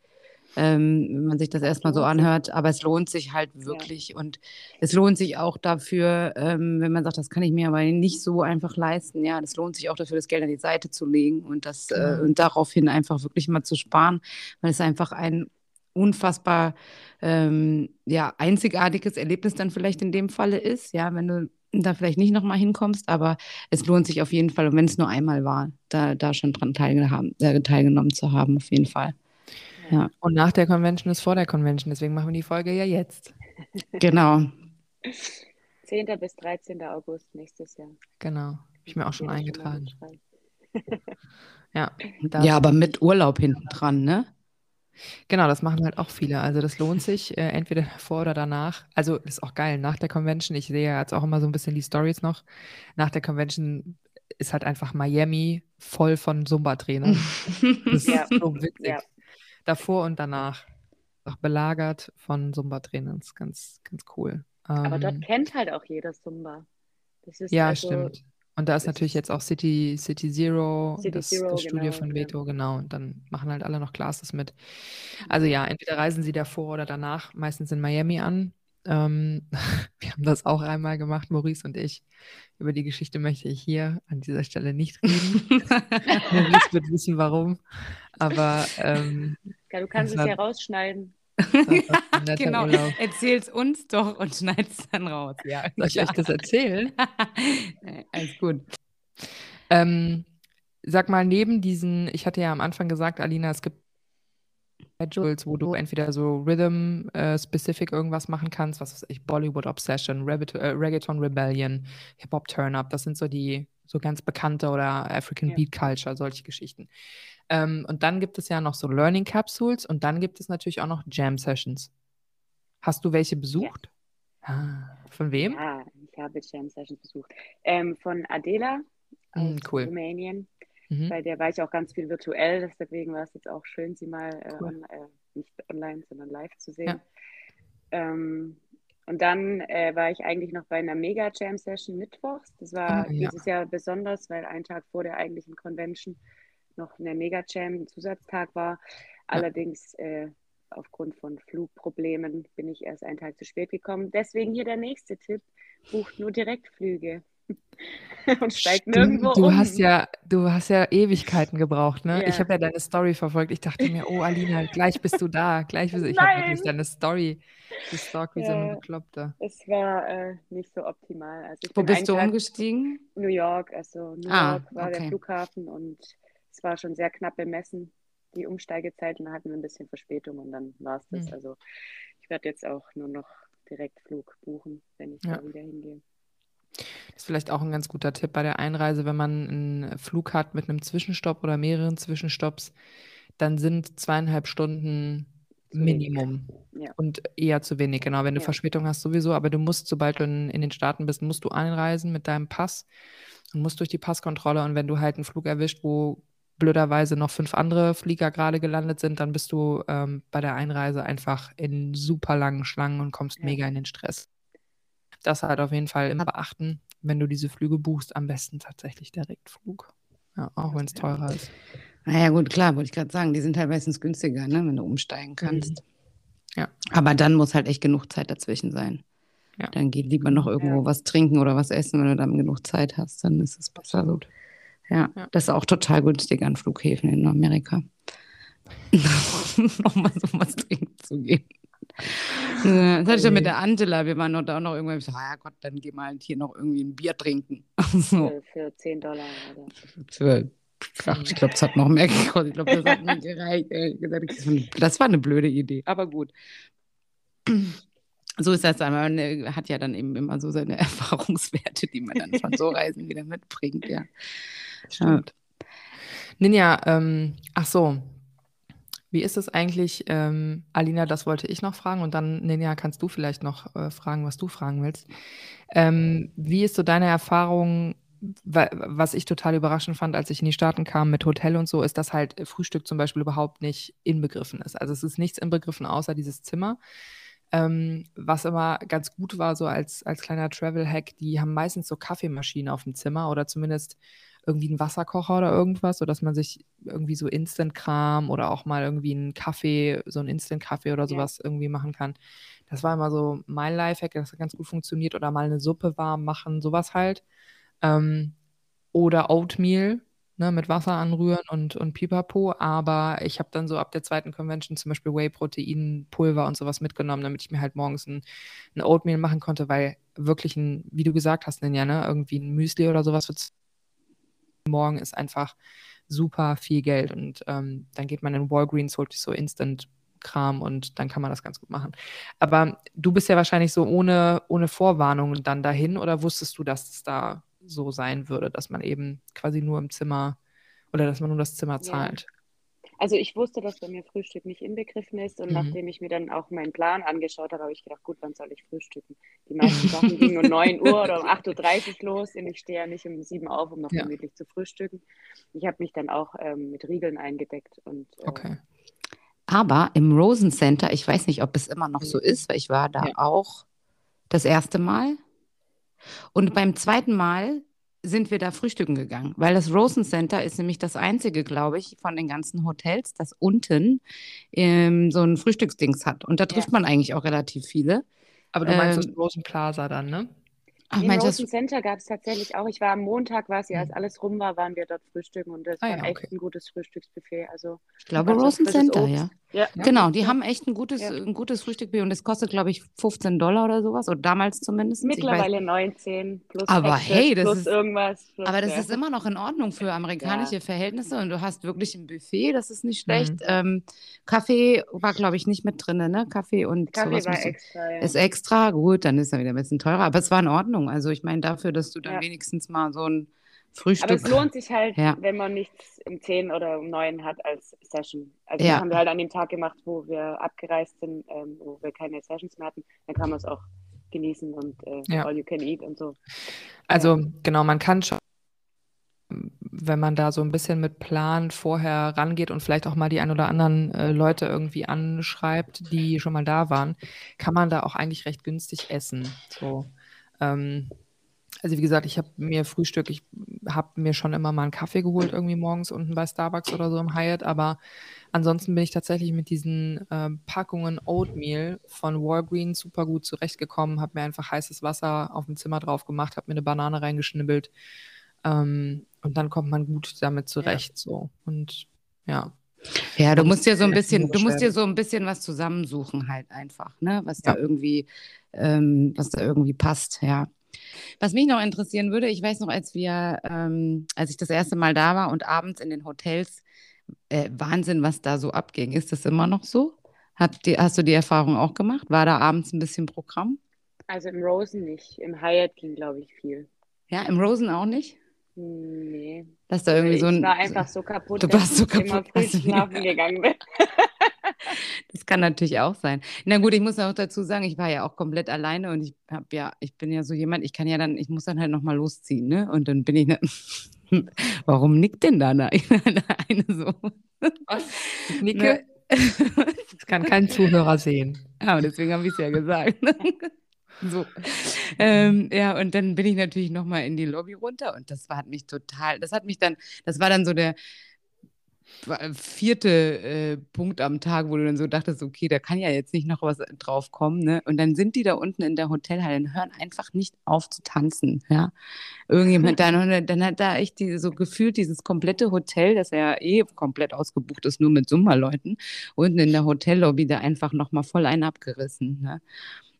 ähm, wenn man sich das erstmal so anhört. Aber es lohnt sich halt wirklich. Und es lohnt sich auch dafür, ähm, wenn man sagt, das kann ich mir aber nicht so einfach leisten. Ja, das lohnt sich auch dafür, das Geld an die Seite zu legen und, das, äh, Genau. und daraufhin einfach wirklich mal zu sparen, weil es einfach ein unfassbar ähm, ja, einzigartiges Erlebnis dann vielleicht in dem Falle ist, ja, wenn du da vielleicht nicht nochmal hinkommst, aber es lohnt sich auf jeden Fall, und wenn es nur einmal war, da, da schon dran teilgehaben, äh, teilgenommen zu haben, auf jeden Fall. Ja, Und nach der Convention ist vor der Convention, deswegen machen wir die Folge ja jetzt. genau. 10. bis 13. August nächstes Jahr. Genau. Habe ich mir auch schon eingetragen. mitschreiben. Ja, <laughs> Ja, aber mit Urlaub hinten dran, ne? Genau, das machen halt auch viele. Also das lohnt sich, äh, entweder vor oder danach. Also das ist auch geil, nach der Convention, ich sehe ja jetzt auch immer so ein bisschen die Stories noch. Nach der Convention ist halt einfach Miami voll von Zumba-Trainern. Das <laughs> Ja. ist so witzig. Ja. Davor und danach. Auch belagert von Zumba-Trainern. Das ist ganz, ganz cool. Aber Ähm, dort kennt halt auch jeder Zumba. Das ist ja, also, stimmt. Und da ist natürlich jetzt auch City, City Zero, City das, Zero, das Studio genau, von ja. Veto, genau. Und dann machen halt alle noch Classes mit. Also ja, entweder reisen sie davor oder danach, meistens in Miami an. Ähm, <laughs> wir haben das auch einmal gemacht, Maurice und ich. Über die Geschichte möchte ich hier an dieser Stelle nicht reden. <laughs> Maurice wird wissen, warum. Aber ähm, Ja, du kannst es war- ja rausschneiden. <laughs> <laughs> genau, Urlaub. erzähl's uns doch und schneid's dann raus. Ja, <laughs> Soll ich euch das erzählen? Alles gut. Ähm, sag mal, neben diesen, ich hatte ja am Anfang gesagt, Alina, es gibt Schedules, wo du entweder so Rhythm-specific irgendwas machen kannst, was weiß ich, Bollywood Obsession, Rabbit, äh, Reggaeton Rebellion, Hip-Hop Turn-Up, das sind so die so ganz bekannte oder African Ja. Beat Culture, solche Geschichten. Ähm, und dann gibt es ja noch so Learning Capsules und dann gibt es natürlich auch noch Jam Sessions. Hast du welche besucht? Ah, von wem? Ja, ich habe Jam Sessions besucht. Ähm, von Adela aus Mm, cool. Rumänien. Mhm. Bei der war ich auch ganz viel virtuell, deswegen war es jetzt auch schön, sie mal äh, Cool. on, äh, nicht online, sondern live zu sehen. Ja. Ähm, und dann äh, war ich eigentlich noch bei einer Mega Jam Session mittwochs. Das war Ah, ja. dieses Jahr besonders, weil ein Tag vor der eigentlichen Convention noch eine Mega Jam, Zusatztag war. Allerdings äh, aufgrund von Flugproblemen bin ich erst einen Tag zu spät gekommen. Deswegen hier der nächste Tipp: Bucht nur Direktflüge <laughs> und steigt Stimmt, nirgendwo du um. hast ja, du hast ja Ewigkeiten gebraucht, ne? Ich Ja. habe ja deine Story verfolgt. Ich dachte mir, oh Alina, gleich bist du da, gleich bist du. Ich habe wirklich deine Story gestalkt wie so ein Ja. Bekloppter. Es war äh, nicht so optimal. Also ich Wo bist du Tag umgestiegen? New York, also New Ah, York war der okay. Flughafen und es war schon sehr knapp bemessen, die Umsteigezeit, und dann hatten wir ein bisschen Verspätung und dann war es das. Hm. Also ich werde jetzt auch nur noch Direktflug buchen, wenn ich Ja. da wieder hingehe. Das ist vielleicht auch ein ganz guter Tipp bei der Einreise, wenn man einen Flug hat mit einem Zwischenstopp oder mehreren Zwischenstopps, dann sind zweieinhalb Stunden Zu. Minimum Ja. und eher zu wenig. Genau, wenn du Ja. Verspätung hast sowieso, aber du musst, sobald du in, in den Staaten bist, musst du einreisen mit deinem Pass und musst durch die Passkontrolle und wenn du halt einen Flug erwischt, wo blöderweise noch fünf andere Flieger gerade gelandet sind, dann bist du ähm, bei der Einreise einfach in super langen Schlangen und kommst Ja. mega in den Stress. Das halt auf jeden Fall im Hat- Beachten, wenn du diese Flüge buchst, am besten tatsächlich Direktflug. Ja, auch wenn es teurer ist. Naja, gut, klar, wollte ich gerade sagen, die sind halt meistens günstiger, ne, wenn du umsteigen kannst. Ja. Aber dann muss halt echt genug Zeit dazwischen sein. Ja. Dann geht lieber noch irgendwo Ja. was trinken oder was essen, wenn du dann genug Zeit hast, dann ist es besser. Ja, Ja. das ist auch total günstig an Flughäfen in Amerika. <laughs> Nochmal so was trinken zu gehen. <laughs> Das hatte ich ja mit der Angela, wir waren da auch noch irgendwann, ich so, ah ja Gott, dann geh mal halt hier noch irgendwie ein Bier trinken. <laughs> So, Für, für 10 Dollar oder für, ach, ich glaube, es hat noch mehr <laughs> gekostet. Ich glaube, das hat mir gereicht. Das war eine blöde Idee, aber gut. So ist das dann. Man äh, hat ja dann eben immer so seine Erfahrungswerte, die man dann von so Reisen wieder mitbringt, ja. Stimmt. Ninja, ähm, ach so. Wie ist es eigentlich, ähm, Alina, das wollte ich noch fragen und dann, Ninja, kannst du vielleicht noch äh, fragen, was du fragen willst. Ähm, wie ist so deine Erfahrung, wa was ich total überraschend fand, als ich in die Staaten kam mit Hotel und so, ist, dass halt Frühstück zum Beispiel überhaupt nicht inbegriffen ist. Also es ist nichts inbegriffen außer dieses Zimmer. Ähm, was immer ganz gut war, so als, als kleiner Travel-Hack, die haben meistens so Kaffeemaschinen auf dem Zimmer oder zumindest irgendwie einen Wasserkocher oder irgendwas, sodass man sich irgendwie so Instant-Kram oder auch mal irgendwie einen Kaffee, so einen Instant-Kaffee oder Ja. sowas irgendwie machen kann. Das war immer so mein Lifehack, das hat ganz gut funktioniert. Oder mal eine Suppe warm machen, sowas halt. Ähm, oder Oatmeal, ne, mit Wasser anrühren und, und Pipapo. Aber ich habe dann so ab der zweiten Convention zum Beispiel Whey-Protein-Pulver und sowas mitgenommen, damit ich mir halt morgens ein, ein Oatmeal machen konnte, weil wirklich ein, wie du gesagt hast, Ninja, ne, irgendwie ein Müsli oder sowas für morgen ist einfach super viel Geld. Und ähm, dann geht man in Walgreens, holt sich so Instant-Kram und dann kann man das ganz gut machen. Aber du bist ja wahrscheinlich so ohne, ohne Vorwarnung dann dahin oder wusstest du, dass es da so sein würde, dass man eben quasi nur im Zimmer oder dass man nur das Zimmer Ja. Also ich wusste, dass bei mir Frühstück nicht inbegriffen ist und Mhm. nachdem ich mir dann auch meinen Plan angeschaut habe, habe ich gedacht, gut, wann soll ich frühstücken? Die <laughs> meisten Sachen gingen um 9 Uhr oder um 8.30 Uhr los und ich stehe ja nicht um 7 Uhr auf, um noch Ja. gemütlich zu frühstücken. Ich habe mich dann auch ähm, mit Riegeln eingedeckt und äh, Okay. Aber im Rosen Center, ich weiß nicht, ob es immer noch so ist, weil ich war da Ja. auch das erste Mal. Und beim zweiten Mal sind wir da frühstücken gegangen, weil das Rosen Center ist nämlich das einzige, glaube ich, von den ganzen Hotels, das unten ähm, so ein Frühstücksdings hat. Und da trifft Ja. man eigentlich auch relativ viele. Aber du meinst Ähm, das Rosen Plaza dann, ne? Ach, Im meinst Rosen? Center gab es tatsächlich auch. Ich war am Montag, quasi, als Mhm. alles rum war, waren wir dort frühstücken und das Ah war ja, echt okay. ein gutes Frühstücksbuffet. Also Ich glaube, Rosen Center, Obst. ja. Ja. Genau, die Ja. haben echt ein gutes, Ja. ein gutes Frühstück und das kostet, glaube ich, 15 Dollar oder sowas, oder damals zumindest. Mittlerweile 19 plus Aber hey, das plus ist- irgendwas. Plus, Aber das ja. ist immer noch in Ordnung für amerikanische Ja. Verhältnisse und du hast wirklich ein Buffet, das ist nicht schlecht. Mhm. Ähm, Kaffee war, glaube ich, nicht mit drin, ne? Kaffee und Kaffee sowas war du- extra, ja. ist extra, gut, dann ist er wieder ein bisschen teurer, aber es war in Ordnung. Also ich meine, dafür, dass du dann Ja. wenigstens mal so ein Aber Frühstück. es lohnt sich halt, Ja. wenn man nichts um 10 oder um 9 hat als Session. Also Ja. das haben wir halt an dem Tag gemacht, wo wir abgereist sind, ähm, wo wir keine Sessions mehr hatten. Dann kann man es auch genießen und äh, Ja. all you can eat und so. Also genau, man kann schon, wenn man da so ein bisschen mit Plan vorher rangeht und vielleicht auch mal die ein oder anderen äh, Leute irgendwie anschreibt, die schon mal da waren, kann man da auch eigentlich recht günstig essen. So, ähm, also wie gesagt, ich habe mir Frühstück, ich habe mir schon immer mal einen Kaffee geholt, irgendwie morgens unten bei Starbucks oder so im Hyatt, aber ansonsten bin ich tatsächlich mit diesen ähm, Packungen Oatmeal von Walgreens super gut zurechtgekommen, habe mir einfach heißes Wasser auf dem Zimmer drauf gemacht, habe mir eine Banane reingeschnibbelt ähm, und dann kommt man gut damit zurecht. So und ja. Ja, du musst dir so ein äh, bisschen, du musst dir so ein bisschen was zusammensuchen halt einfach, ne? Was Ja. da irgendwie, ähm, was da irgendwie passt, ja. Was mich noch interessieren würde, ich weiß noch, als wir, ähm, als ich das erste Mal da war und abends in den Hotels, äh, Wahnsinn, was da so abging. Ist das immer noch so? Ihr, hast du die Erfahrung auch gemacht? War da abends ein bisschen Programm? Also im Rosen nicht, im Hyatt ging, glaube ich, viel. Ja, im Rosen auch nicht? Nee. Dass da irgendwie ich so ein. war einfach so kaputt, Du dass warst so ich immer kaputt, früh also, schlafen gegangen bin. Das kann natürlich auch sein. Na gut, ich muss auch dazu sagen, ich war ja auch komplett alleine und ich habe ja, ich bin ja so jemand, ich kann ja dann, ich muss dann halt nochmal losziehen, ne? Und dann bin ich, ne, <laughs> warum nickt denn da eine, <laughs> eine so? Was? Ich nicke. Das kann kein Zuhörer sehen. Ja, und deswegen habe ich es ja gesagt. <laughs> So. Ähm, ja, und dann bin ich natürlich nochmal in die Lobby runter und das war, hat mich total, das hat mich dann, das war dann so der vierte äh, Punkt am Tag, wo du dann so dachtest, okay, da kann ja jetzt nicht noch was drauf kommen, ne? Und dann sind die da unten in der Hotelhalle und hören einfach nicht auf zu tanzen, ja. Irgendjemand dann, dann hat da echt die, so gefühlt dieses komplette Hotel, das ja eh komplett ausgebucht ist, nur mit Summerleuten, unten in der Hotellobby da einfach nochmal voll einen abgerissen, ne?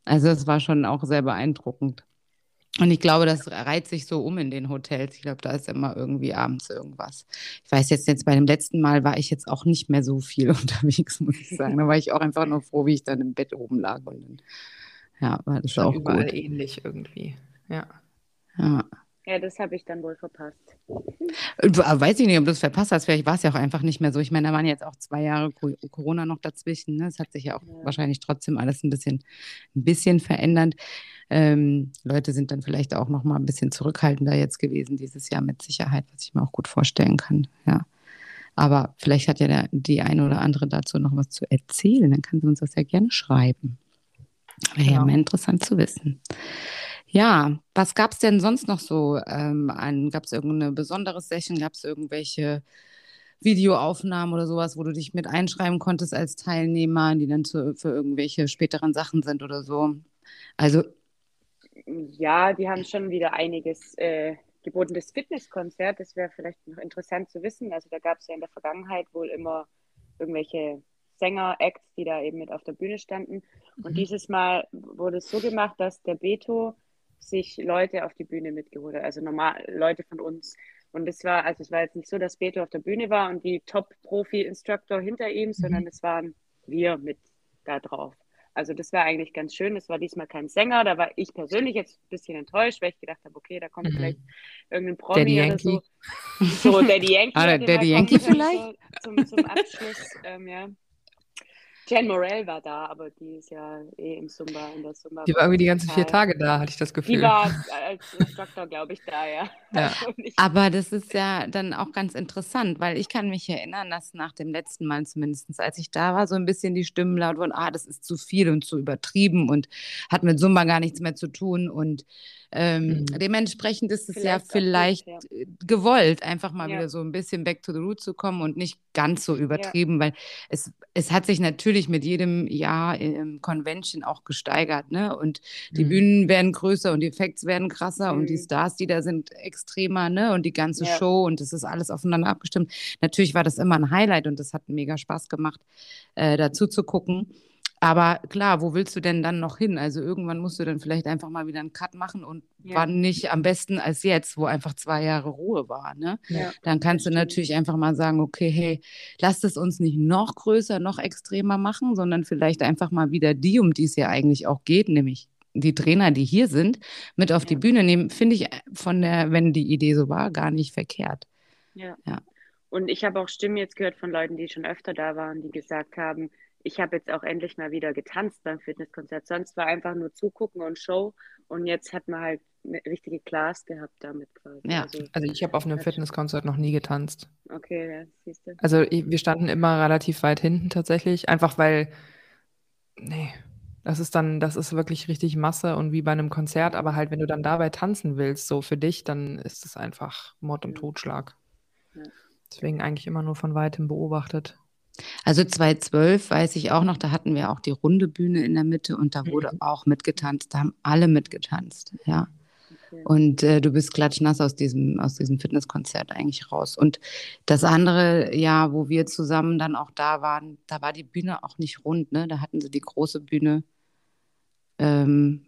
Also es war schon auch sehr beeindruckend. Und ich glaube, das reiht sich so um in den Hotels. Ich glaube, da ist immer irgendwie abends irgendwas. Ich weiß jetzt, jetzt bei dem letzten Mal war ich jetzt auch nicht mehr so viel <laughs> unterwegs, muss ich sagen. Da war ich auch einfach nur froh, wie ich dann im Bett oben lag. Und dann, ja, war das Schon auch überall gut. ähnlich irgendwie. Ja. Ja. Ja, das habe ich dann wohl verpasst. Äh, Weiß ich nicht, ob du es verpasst hast. Vielleicht war es ja auch einfach nicht mehr so. Ich meine, da waren jetzt auch zwei Jahre Co- Corona noch dazwischen. Ne? Es hat sich ja auch Ja. wahrscheinlich trotzdem alles ein bisschen, ein bisschen verändert. Ähm, Leute sind dann vielleicht auch noch mal ein bisschen zurückhaltender jetzt gewesen dieses Jahr mit Sicherheit, was ich mir auch gut vorstellen kann. Ja. Aber vielleicht hat ja der, die eine oder andere dazu noch was zu erzählen. Dann kann sie uns das ja gerne schreiben. Wäre ja Genau. mal interessant zu wissen. Ja, was gab es denn sonst noch so ähm? Gab es irgendeine besondere Session? Gab es irgendwelche Videoaufnahmen oder sowas, wo du dich mit einschreiben konntest als Teilnehmer, die dann zu, für irgendwelche späteren Sachen sind oder so? Also, Ja, die haben schon wieder einiges äh, geboten. Das Fitnesskonzert, das wäre vielleicht noch interessant zu wissen. Also da gab es ja in der Vergangenheit wohl immer irgendwelche Sänger-Acts, die da eben mit auf der Bühne standen. Und Mhm. dieses Mal wurde es so gemacht, dass der Beto sich Leute auf die Bühne mitgeholt hat, also normal Leute von uns. Und es war, also es war jetzt nicht so, dass Beto auf der Bühne war und die Top-Profi-Instructor hinter ihm, sondern es waren wir mit da drauf. Also das war eigentlich ganz schön. Es war diesmal kein Sänger. Da war ich persönlich jetzt ein bisschen enttäuscht, weil ich gedacht habe, okay, da kommt Mhm. vielleicht irgendein Promi Daddy oder so. Yankee. So, Daddy Yankee. Ah, Daddy kommen Yankee vielleicht? So, zum, zum Abschluss, ähm, ja. Jen Morell war da, aber die ist ja eh im Zumba, in der Zumba. Die war irgendwie die ganzen vier Tage da, hatte ich das Gefühl. Die war als <laughs> Instructor, glaube ich, da, ja. Ja. <laughs> Also nicht- aber das ist ja dann auch ganz interessant, weil ich kann mich erinnern, dass nach dem letzten Mal zumindest, als ich da war, so ein bisschen die Stimmen laut wurden, ah, das ist zu viel und zu übertrieben und hat mit Zumba gar nichts mehr zu tun. Und ähm, Mhm. dementsprechend ist es ja Vielleicht gut, vielleicht ja. äh, gewollt, einfach mal Ja. wieder so ein bisschen back to the root zu kommen und nicht ganz so übertrieben, weil es, es hat sich natürlich mit jedem Jahr im Convention auch gesteigert, ne? Und die Mhm. Bühnen werden größer und die Effekte werden krasser und die Mhm. Stars, die da sind, extremer, ne? Und die ganze Ja. Show und es ist alles aufeinander abgestimmt. Natürlich war das immer ein Highlight und das hat mega Spaß gemacht, äh, dazu zu gucken. Aber klar, wo willst du denn dann noch hin? Also irgendwann musst du dann vielleicht einfach mal wieder einen Cut machen und Ja. wann nicht am besten als jetzt, wo einfach zwei Jahre Ruhe war, ne? Ja. Dann kannst du natürlich einfach mal sagen, okay, hey, lasst es uns nicht noch größer, noch extremer machen, sondern vielleicht einfach mal wieder die, um die es ja eigentlich auch geht, nämlich die Trainer, die hier sind, mit auf die Ja. Bühne nehmen, finde ich von der, wenn die Idee so war, gar nicht verkehrt. Ja. Ja. Und ich habe auch Stimmen jetzt gehört von Leuten, die schon öfter da waren, die gesagt haben, ich habe jetzt auch endlich mal wieder getanzt beim Fitnesskonzert. Sonst war einfach nur zugucken und Show und jetzt hat man halt eine richtige Class gehabt damit quasi. Ja, also, also ich habe auf einem Fitnesskonzert noch nie getanzt. Okay, ja, siehst du. Also wir standen immer relativ weit hinten tatsächlich, einfach weil, nee, das ist dann, das ist wirklich richtig Masse und wie bei einem Konzert, aber halt, wenn du dann dabei tanzen willst, so für dich, dann ist es einfach Mord und Totschlag. Ja. Deswegen eigentlich immer nur von weitem beobachtet. Also 2012 weiß ich auch noch, da hatten wir auch die runde Bühne in der Mitte und da wurde mhm. auch mitgetanzt. Da haben alle mitgetanzt, ja. Okay. Und äh, du bist klatschnass aus diesem, aus diesem Fitnesskonzert eigentlich raus. Und das andere Jahr, wo wir zusammen dann auch da waren, da war die Bühne auch nicht rund, ne? Da hatten sie die große Bühne. Ähm,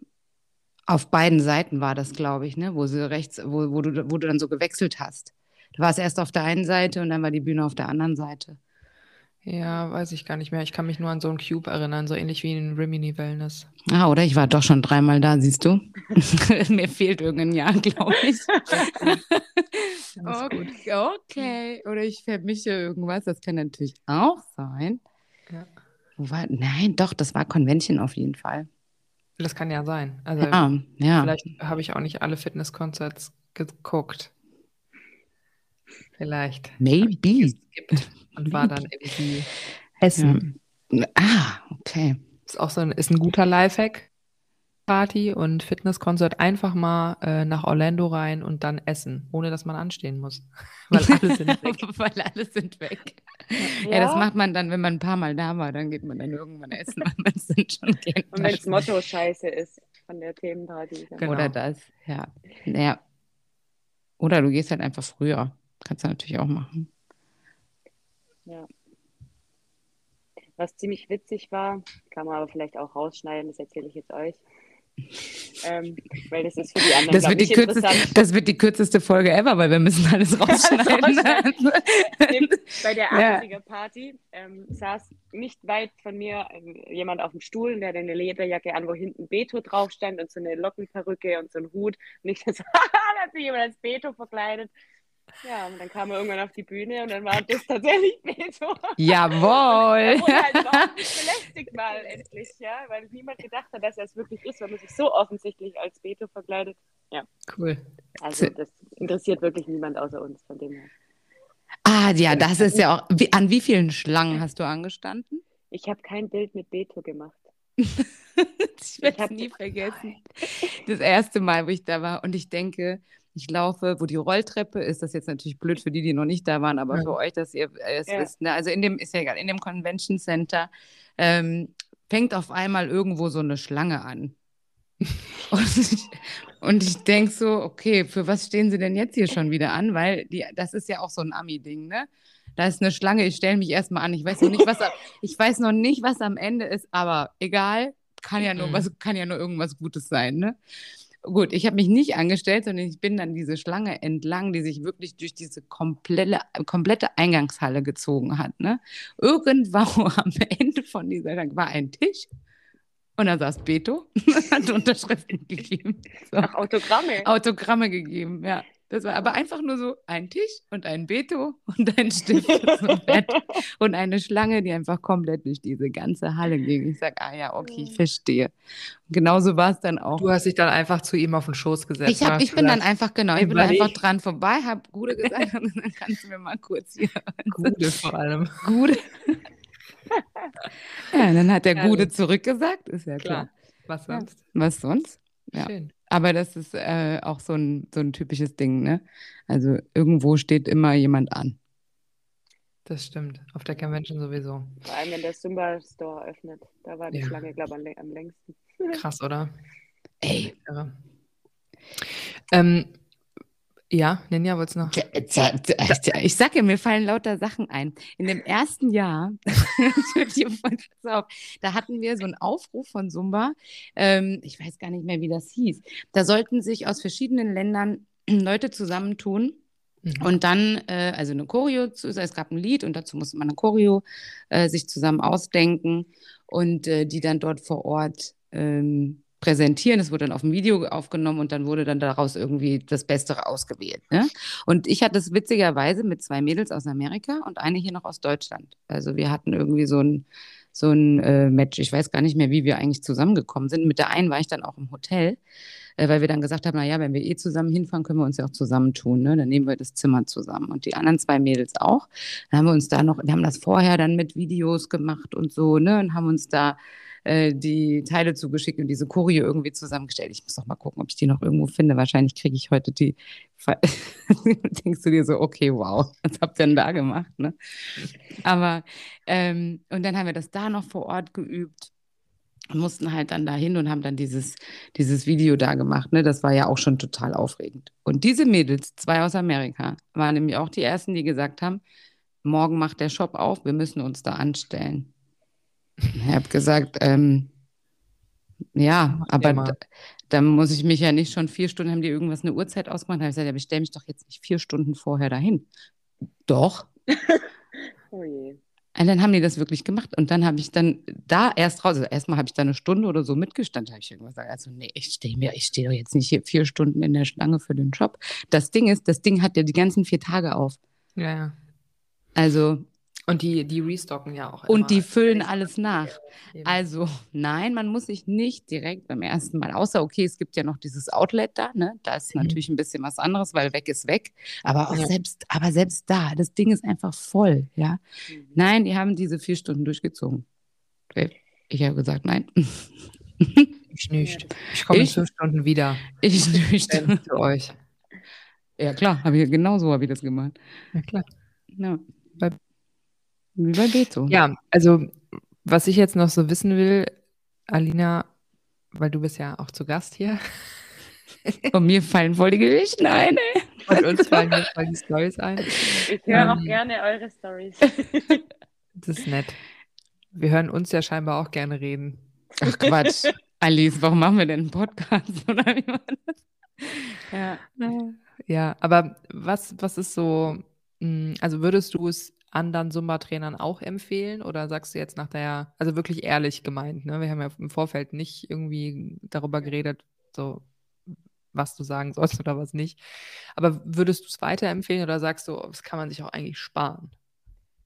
auf beiden Seiten war das, glaube ich, ne? Wo sie rechts, wo, wo, du, wo du dann so gewechselt hast. Du warst erst auf der einen Seite und dann war die Bühne auf der anderen Seite. Ja, weiß ich gar nicht mehr. Ich kann mich nur an so einen Cube erinnern, so ähnlich wie in Rimini Wellness. Ah, oder? Ich war doch schon dreimal da, siehst du? <laughs> Mir fehlt irgendein Jahr, glaube ich. <laughs> okay, okay. Oder ich vermische irgendwas, das kann natürlich auch sein. Ja. War, nein, doch, das war Convention auf jeden Fall. Das kann ja sein. Also ja, ja. vielleicht habe ich auch nicht alle Fitnesskonzerts geguckt. Vielleicht. Maybe. Und war dann irgendwie Essen. Ja. Ah, okay. Ist auch so ein, ist ein guter Lifehack. Party und Fitnesskonzert einfach mal äh, nach Orlando rein und dann essen, ohne dass man anstehen muss. <laughs> Weil alle sind <laughs> weg. Weil alle sind weg. Ja. ja. das macht man dann, wenn man ein paar Mal da war, dann geht man dann irgendwann essen, <laughs> weil man es dann schon kennt. Und wenn das Motto scheiße ist von der Themenparty. Genau. Oder das, ja. Naja. Oder du gehst halt einfach früher. Kannst du natürlich auch machen. Ja. Was ziemlich witzig war, kann man aber vielleicht auch rausschneiden, das erzähle ich jetzt euch. ähm, weil das ist für die anderen das wird die, kürzeste, das wird die kürzeste Folge ever, weil wir müssen alles <laughs> rausschneiden. Bei der 80er-Party ähm, saß nicht weit von mir ähm, jemand auf dem Stuhl, und der hatte eine Lederjacke an, wo hinten Beto drauf stand und so eine Lockenperücke und so ein Hut. Und ich <laughs> so, da <laughs> hat sich jemand als Beto verkleidet. Ja, und dann kam er irgendwann auf die Bühne und dann war das tatsächlich <laughs> Beto. Jawohl! und halt nicht belästigt mal endlich, ja, weil niemand gedacht hat, dass er es wirklich ist, weil man sich so offensichtlich als Beto verkleidet. Ja. Cool. Also das interessiert wirklich niemand außer uns von dem her. Ah, ja, das ist ja auch. Wie, an wie vielen Schlangen hast du angestanden? Ich habe kein Bild mit Beto gemacht. <laughs> ich werde es nie vergessen. Das erste Mal, wo ich da war und ich denke, ich laufe, wo die Rolltreppe ist, das jetzt natürlich blöd für die, die noch nicht da waren, aber ja. für euch, dass ihr es ja. wisst. Ne? Also in dem, ist ja egal, in dem Convention Center ähm, fängt auf einmal irgendwo so eine Schlange an. <laughs> und ich, und ich denke so, okay, für was stehen sie denn jetzt hier schon wieder an? Weil die, das ist ja auch so ein Ami-Ding, ne? Da ist eine Schlange, ich stelle mich erstmal an. Ich weiß noch nicht, was <laughs> ich weiß noch nicht, was am Ende ist, aber egal, kann ja nur mhm. was, kann ja nur irgendwas Gutes sein, ne? Gut, ich habe mich nicht angestellt, sondern ich bin dann diese Schlange entlang, die sich wirklich durch diese komplette, komplette Eingangshalle gezogen hat. Ne? Irgendwann <laughs> am Ende von dieser Schlange war ein Tisch und da saß Beto <laughs> und hat Unterschriften gegeben. So. Ach, Autogramme. Autogramme gegeben, ja. Das war aber einfach nur so ein Tisch und ein Beto und ein Stift und eine Schlange, die einfach komplett durch diese ganze Halle ging. Ich sage, ah ja, okay, ich verstehe. Und genauso war es dann auch. Du hast dich dann einfach zu ihm auf den Schoß gesetzt. Ich, hab, ich bin dann einfach, genau, ich bin einfach dran vorbei, habe Gude gesagt und dann kannst du mir mal kurz hier. Gude vor allem. Gude. ja, dann hat der Gude zurückgesagt, ist ja klar. klar. Was sonst? Ja, was sonst? Ja. Schön. Aber das ist äh, auch so ein, so ein typisches Ding, ne? Also irgendwo steht immer jemand an. Das stimmt. Auf der Convention sowieso. Vor allem, wenn der Zumba Store öffnet. Da war die ja. Schlange, glaube ich, am längsten. Krass, oder? Ey. Ähm, ja, Ninja, wolltest du noch? Ich sage ja, mir fallen lauter Sachen ein. In dem ersten Jahr, <laughs> da hatten wir so einen Aufruf von Zumba. Ähm, ich weiß gar nicht mehr, wie das hieß. Da sollten sich aus verschiedenen Ländern <clears throat> Leute zusammentun. Mhm. Und dann, äh, also eine Choreo, es gab ein Lied und dazu musste man eine Choreo äh, sich zusammen ausdenken und äh, die dann dort vor Ort ähm, präsentieren. Es wurde dann auf dem Video aufgenommen und dann wurde dann daraus irgendwie das Beste ausgewählt. Ne? Und ich hatte es witzigerweise mit zwei Mädels aus Amerika und eine hier noch aus Deutschland. Also wir hatten irgendwie so ein so ein äh, Match. Ich weiß gar nicht mehr, wie wir eigentlich zusammengekommen sind. Mit der einen war ich dann auch im Hotel, äh, weil wir dann gesagt haben, naja, wenn wir eh zusammen hinfahren, können wir uns ja auch zusammentun. Ne? Dann nehmen wir das Zimmer zusammen. Und die anderen zwei Mädels auch. Dann haben wir uns da noch, wir haben das vorher dann mit Videos gemacht und so, ne? Und haben uns da äh, die Teile zugeschickt und diese Choreo irgendwie zusammengestellt. Ich muss doch mal gucken, ob ich die noch irgendwo finde. Wahrscheinlich kriege ich heute die. <laughs> Denkst du dir so, okay, wow, was habt ihr denn da gemacht? Ne? Aber, ähm, und dann haben wir das da noch vor Ort geübt und mussten halt dann dahin und haben dann dieses, dieses Video da gemacht. Ne? Das war ja auch schon total aufregend. Und diese Mädels, zwei aus Amerika, waren nämlich auch die ersten, die gesagt haben, morgen macht der Shop auf, wir müssen uns da anstellen. Ich habe gesagt, ähm, ja, aber da, da, muss ich mich ja nicht schon vier Stunden, haben die irgendwas eine Uhrzeit ausgemacht? Da habe ich gesagt, ja, ich stelle mich doch jetzt nicht vier Stunden vorher dahin. Doch. <laughs> oh je. Und dann haben die das wirklich gemacht. Und dann habe ich dann da erst raus, also erstmal habe ich da eine Stunde oder so mitgestanden, habe ich irgendwas gesagt, also nee, ich stehe mir, ich stehe doch jetzt nicht hier vier Stunden in der Schlange für den Job. Das Ding ist, das Ding hat ja die ganzen vier Tage auf. Ja, ja. Also und die, die restocken ja auch. Und die füllen alles nach. Also nein, man muss sich nicht direkt beim ersten Mal, außer okay, es gibt ja noch dieses Outlet da, ne? Da ist mhm. natürlich ein bisschen was anderes, weil weg ist weg. Aber auch ja. selbst, aber selbst da, das Ding ist einfach voll, ja. Mhm. Nein, die haben diese vier Stunden durchgezogen. Ich habe gesagt, nein. Ich nicht. Ich komme in fünf Stunden wieder. Ich nicht. Für euch. Ja, klar, habe ich genauso habe ich das gemacht. Ja, klar. Ja. Wie bei Beto. Ja, also was ich jetzt noch so wissen will, Alina, weil du bist ja auch zu Gast hier. <laughs> Und mir fallen voll die Geschichten ein. Ey. Und uns fallen jetzt voll die Stories ein. Ich höre ähm, auch gerne eure Stories. <laughs> Das ist nett. Wir hören uns ja scheinbar auch gerne reden. Ach Quatsch. Alice, warum machen wir denn einen Podcast? <laughs> Oder wie war das? Ja. ja, aber was, was ist so, hm, also würdest du es anderen Zumba-Trainern auch empfehlen? Oder sagst du jetzt nach der, also wirklich ehrlich gemeint, ne? Wir haben ja im Vorfeld nicht irgendwie darüber geredet, so was du sagen sollst <laughs> oder was nicht. Aber würdest du es weiterempfehlen oder sagst du, das kann man sich auch eigentlich sparen?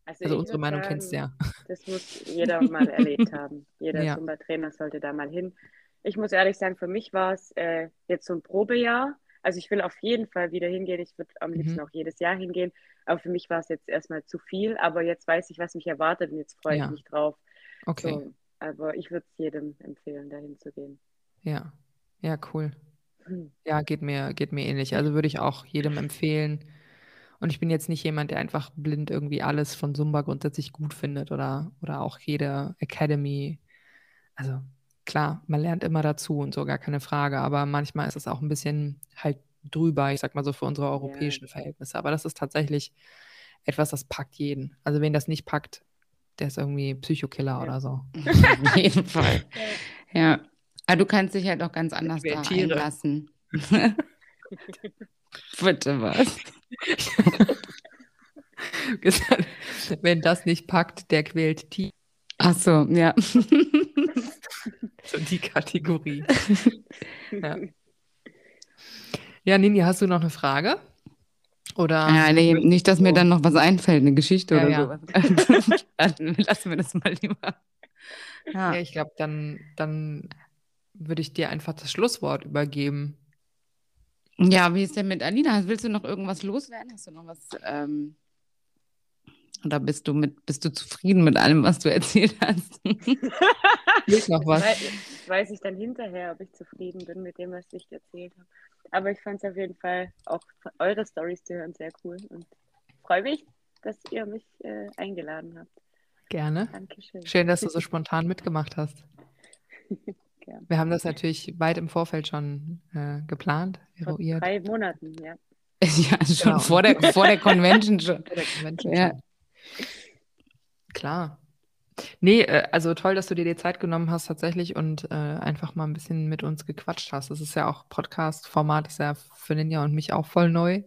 Also, also unsere Meinung sagen, kennst du ja. Das muss jeder mal erlebt haben. <laughs> Jeder ja. Zumba-Trainer sollte da mal hin. Ich muss ehrlich sagen, für mich war es äh, jetzt so ein Probejahr. Also ich will auf jeden Fall wieder hingehen. Ich würde am liebsten mhm. auch jedes Jahr hingehen. Aber für mich war es jetzt erstmal zu viel. Aber jetzt weiß ich, was mich erwartet und jetzt freue ja. ich mich drauf. Okay. So, aber ich würde es jedem empfehlen, dahin zu gehen. Ja, ja, cool. Hm. Ja, geht mir, geht mir ähnlich. Also würde ich auch jedem empfehlen. Und ich bin jetzt nicht jemand, der einfach blind irgendwie alles von Zumba grundsätzlich gut findet oder, oder auch jede Academy. Also klar, man lernt immer dazu und so, gar keine Frage. Aber manchmal ist es auch ein bisschen halt drüber, ich sag mal so für unsere europäischen ja. Verhältnisse. Aber das ist tatsächlich etwas, das packt jeden. Also wen das nicht packt, der ist irgendwie Psychokiller ja. oder so. <laughs> Auf jeden Fall. Ja. Aber du kannst dich halt auch ganz anders da Tiere. einlassen. <laughs> Bitte was? <laughs> Wenn das nicht packt, der quält Tiere. Ach so, ja. so die Kategorie. ja. Ja, Nini, hast du noch eine Frage? Oder ja, nee, nicht, dass mir dann noch was einfällt, eine Geschichte ja, oder ja. sowas. <laughs> dann lassen wir das mal lieber. Ja, ja ich glaube, dann, dann würde ich dir einfach das Schlusswort übergeben. Ja, wie ist denn mit Alina? Willst du noch irgendwas loswerden? Hast du noch was ähm, oder bist du mit, bist du zufrieden mit allem, was du erzählt hast? <laughs> Noch was? Weiß, weiß ich dann hinterher, ob ich zufrieden bin mit dem, was ich erzählt habe. Aber ich fand es auf jeden Fall auch eure Stories zu hören sehr cool und freue mich, dass ihr mich äh, eingeladen habt. Gerne. Dankeschön. Schön, dass du so <laughs> spontan mitgemacht hast. <laughs> Gerne. Wir haben das natürlich weit im Vorfeld schon äh, geplant, eruiert. Vor drei Monaten, ja. Ja, schon genau. vor, der, vor der Convention schon. Vor der Convention ja. Schon. Klar. Nee, äh, also toll, dass du dir die Zeit genommen hast tatsächlich und äh, einfach mal ein bisschen mit uns gequatscht hast. Das ist ja auch Podcast-Format, ist ja für Ninja und mich auch voll neu.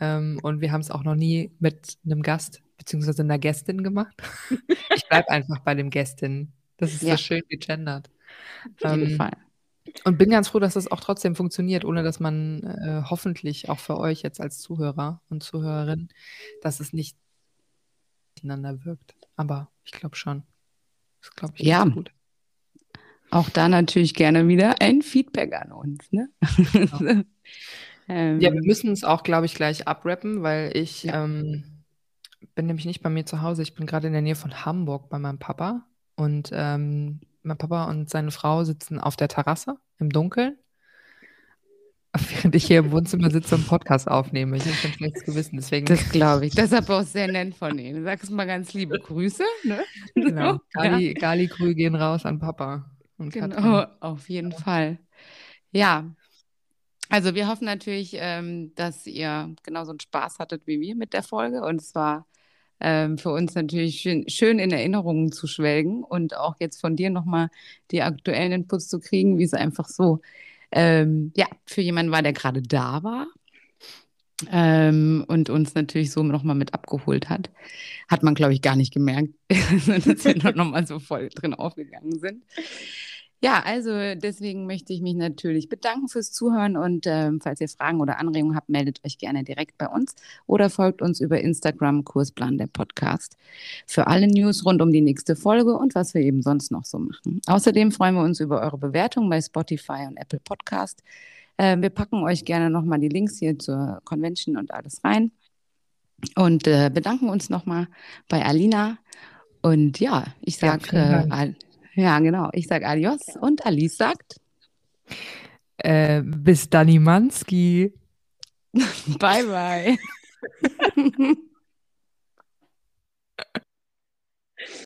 Ähm, und wir haben es auch noch nie mit einem Gast bzw. einer Gästin gemacht. <laughs> ich bleibe einfach bei dem Gästin. Das ist ja. so schön gegendert. Auf jeden ähm, Fall. Und bin ganz froh, dass das auch trotzdem funktioniert, ohne dass man äh, hoffentlich auch für euch jetzt als Zuhörer und Zuhörerin, dass es nicht miteinander wirkt. Aber ich glaube schon. Das glaube ich Ja. gut. Auch da natürlich gerne wieder ein Feedback an uns. Ne? <laughs> ähm, Ja, wir müssen es auch, glaube ich, gleich abrappen, weil ich Ja. ähm, bin nämlich nicht bei mir zu Hause. Ich bin gerade in der Nähe von Hamburg bei meinem Papa. Und ähm, mein Papa und seine Frau sitzen auf der Terrasse im Dunkeln. Während ich hier im Wohnzimmer sitze und einen Podcast aufnehme. Ich habe schon schlechtes Gewissen. Deswegen, das glaube ich. <laughs> Aber auch sehr nett von Ihnen. Sag's mal ganz liebe Grüße. Ne? genau. Ja. Gali, Gali-Grü gehen raus an Papa und Genau, Katrin. auf jeden Fall. Ja, also wir hoffen natürlich, ähm, dass ihr genauso einen Spaß hattet wie wir mit der Folge. Und es war ähm, für uns natürlich schön, schön in Erinnerungen zu schwelgen und auch jetzt von dir nochmal die aktuellen Inputs zu kriegen, wie es einfach so, ähm, ja, für jemanden war, der gerade da war. Ähm, und uns natürlich so nochmal mit abgeholt hat. Hat man, glaube ich, gar nicht gemerkt, <laughs> dass wir noch nochmal so voll drin aufgegangen sind. Ja, also deswegen möchte ich mich natürlich bedanken fürs Zuhören und ähm, falls ihr Fragen oder Anregungen habt, meldet euch gerne direkt bei uns oder folgt uns über Instagram Kursplan der Podcast für alle News rund um die nächste Folge und was wir eben sonst noch so machen. Außerdem freuen wir uns über eure Bewertung bei Spotify und Apple Podcast. Äh, wir packen euch gerne nochmal die Links hier zur Convention und alles rein und äh, bedanken uns nochmal bei Alina. Und ja, ich Ja, sage Al- ja, genau. Ich sage Adios und Alice sagt Äh, bis Danimanski. <laughs> Bye, bye. <laughs>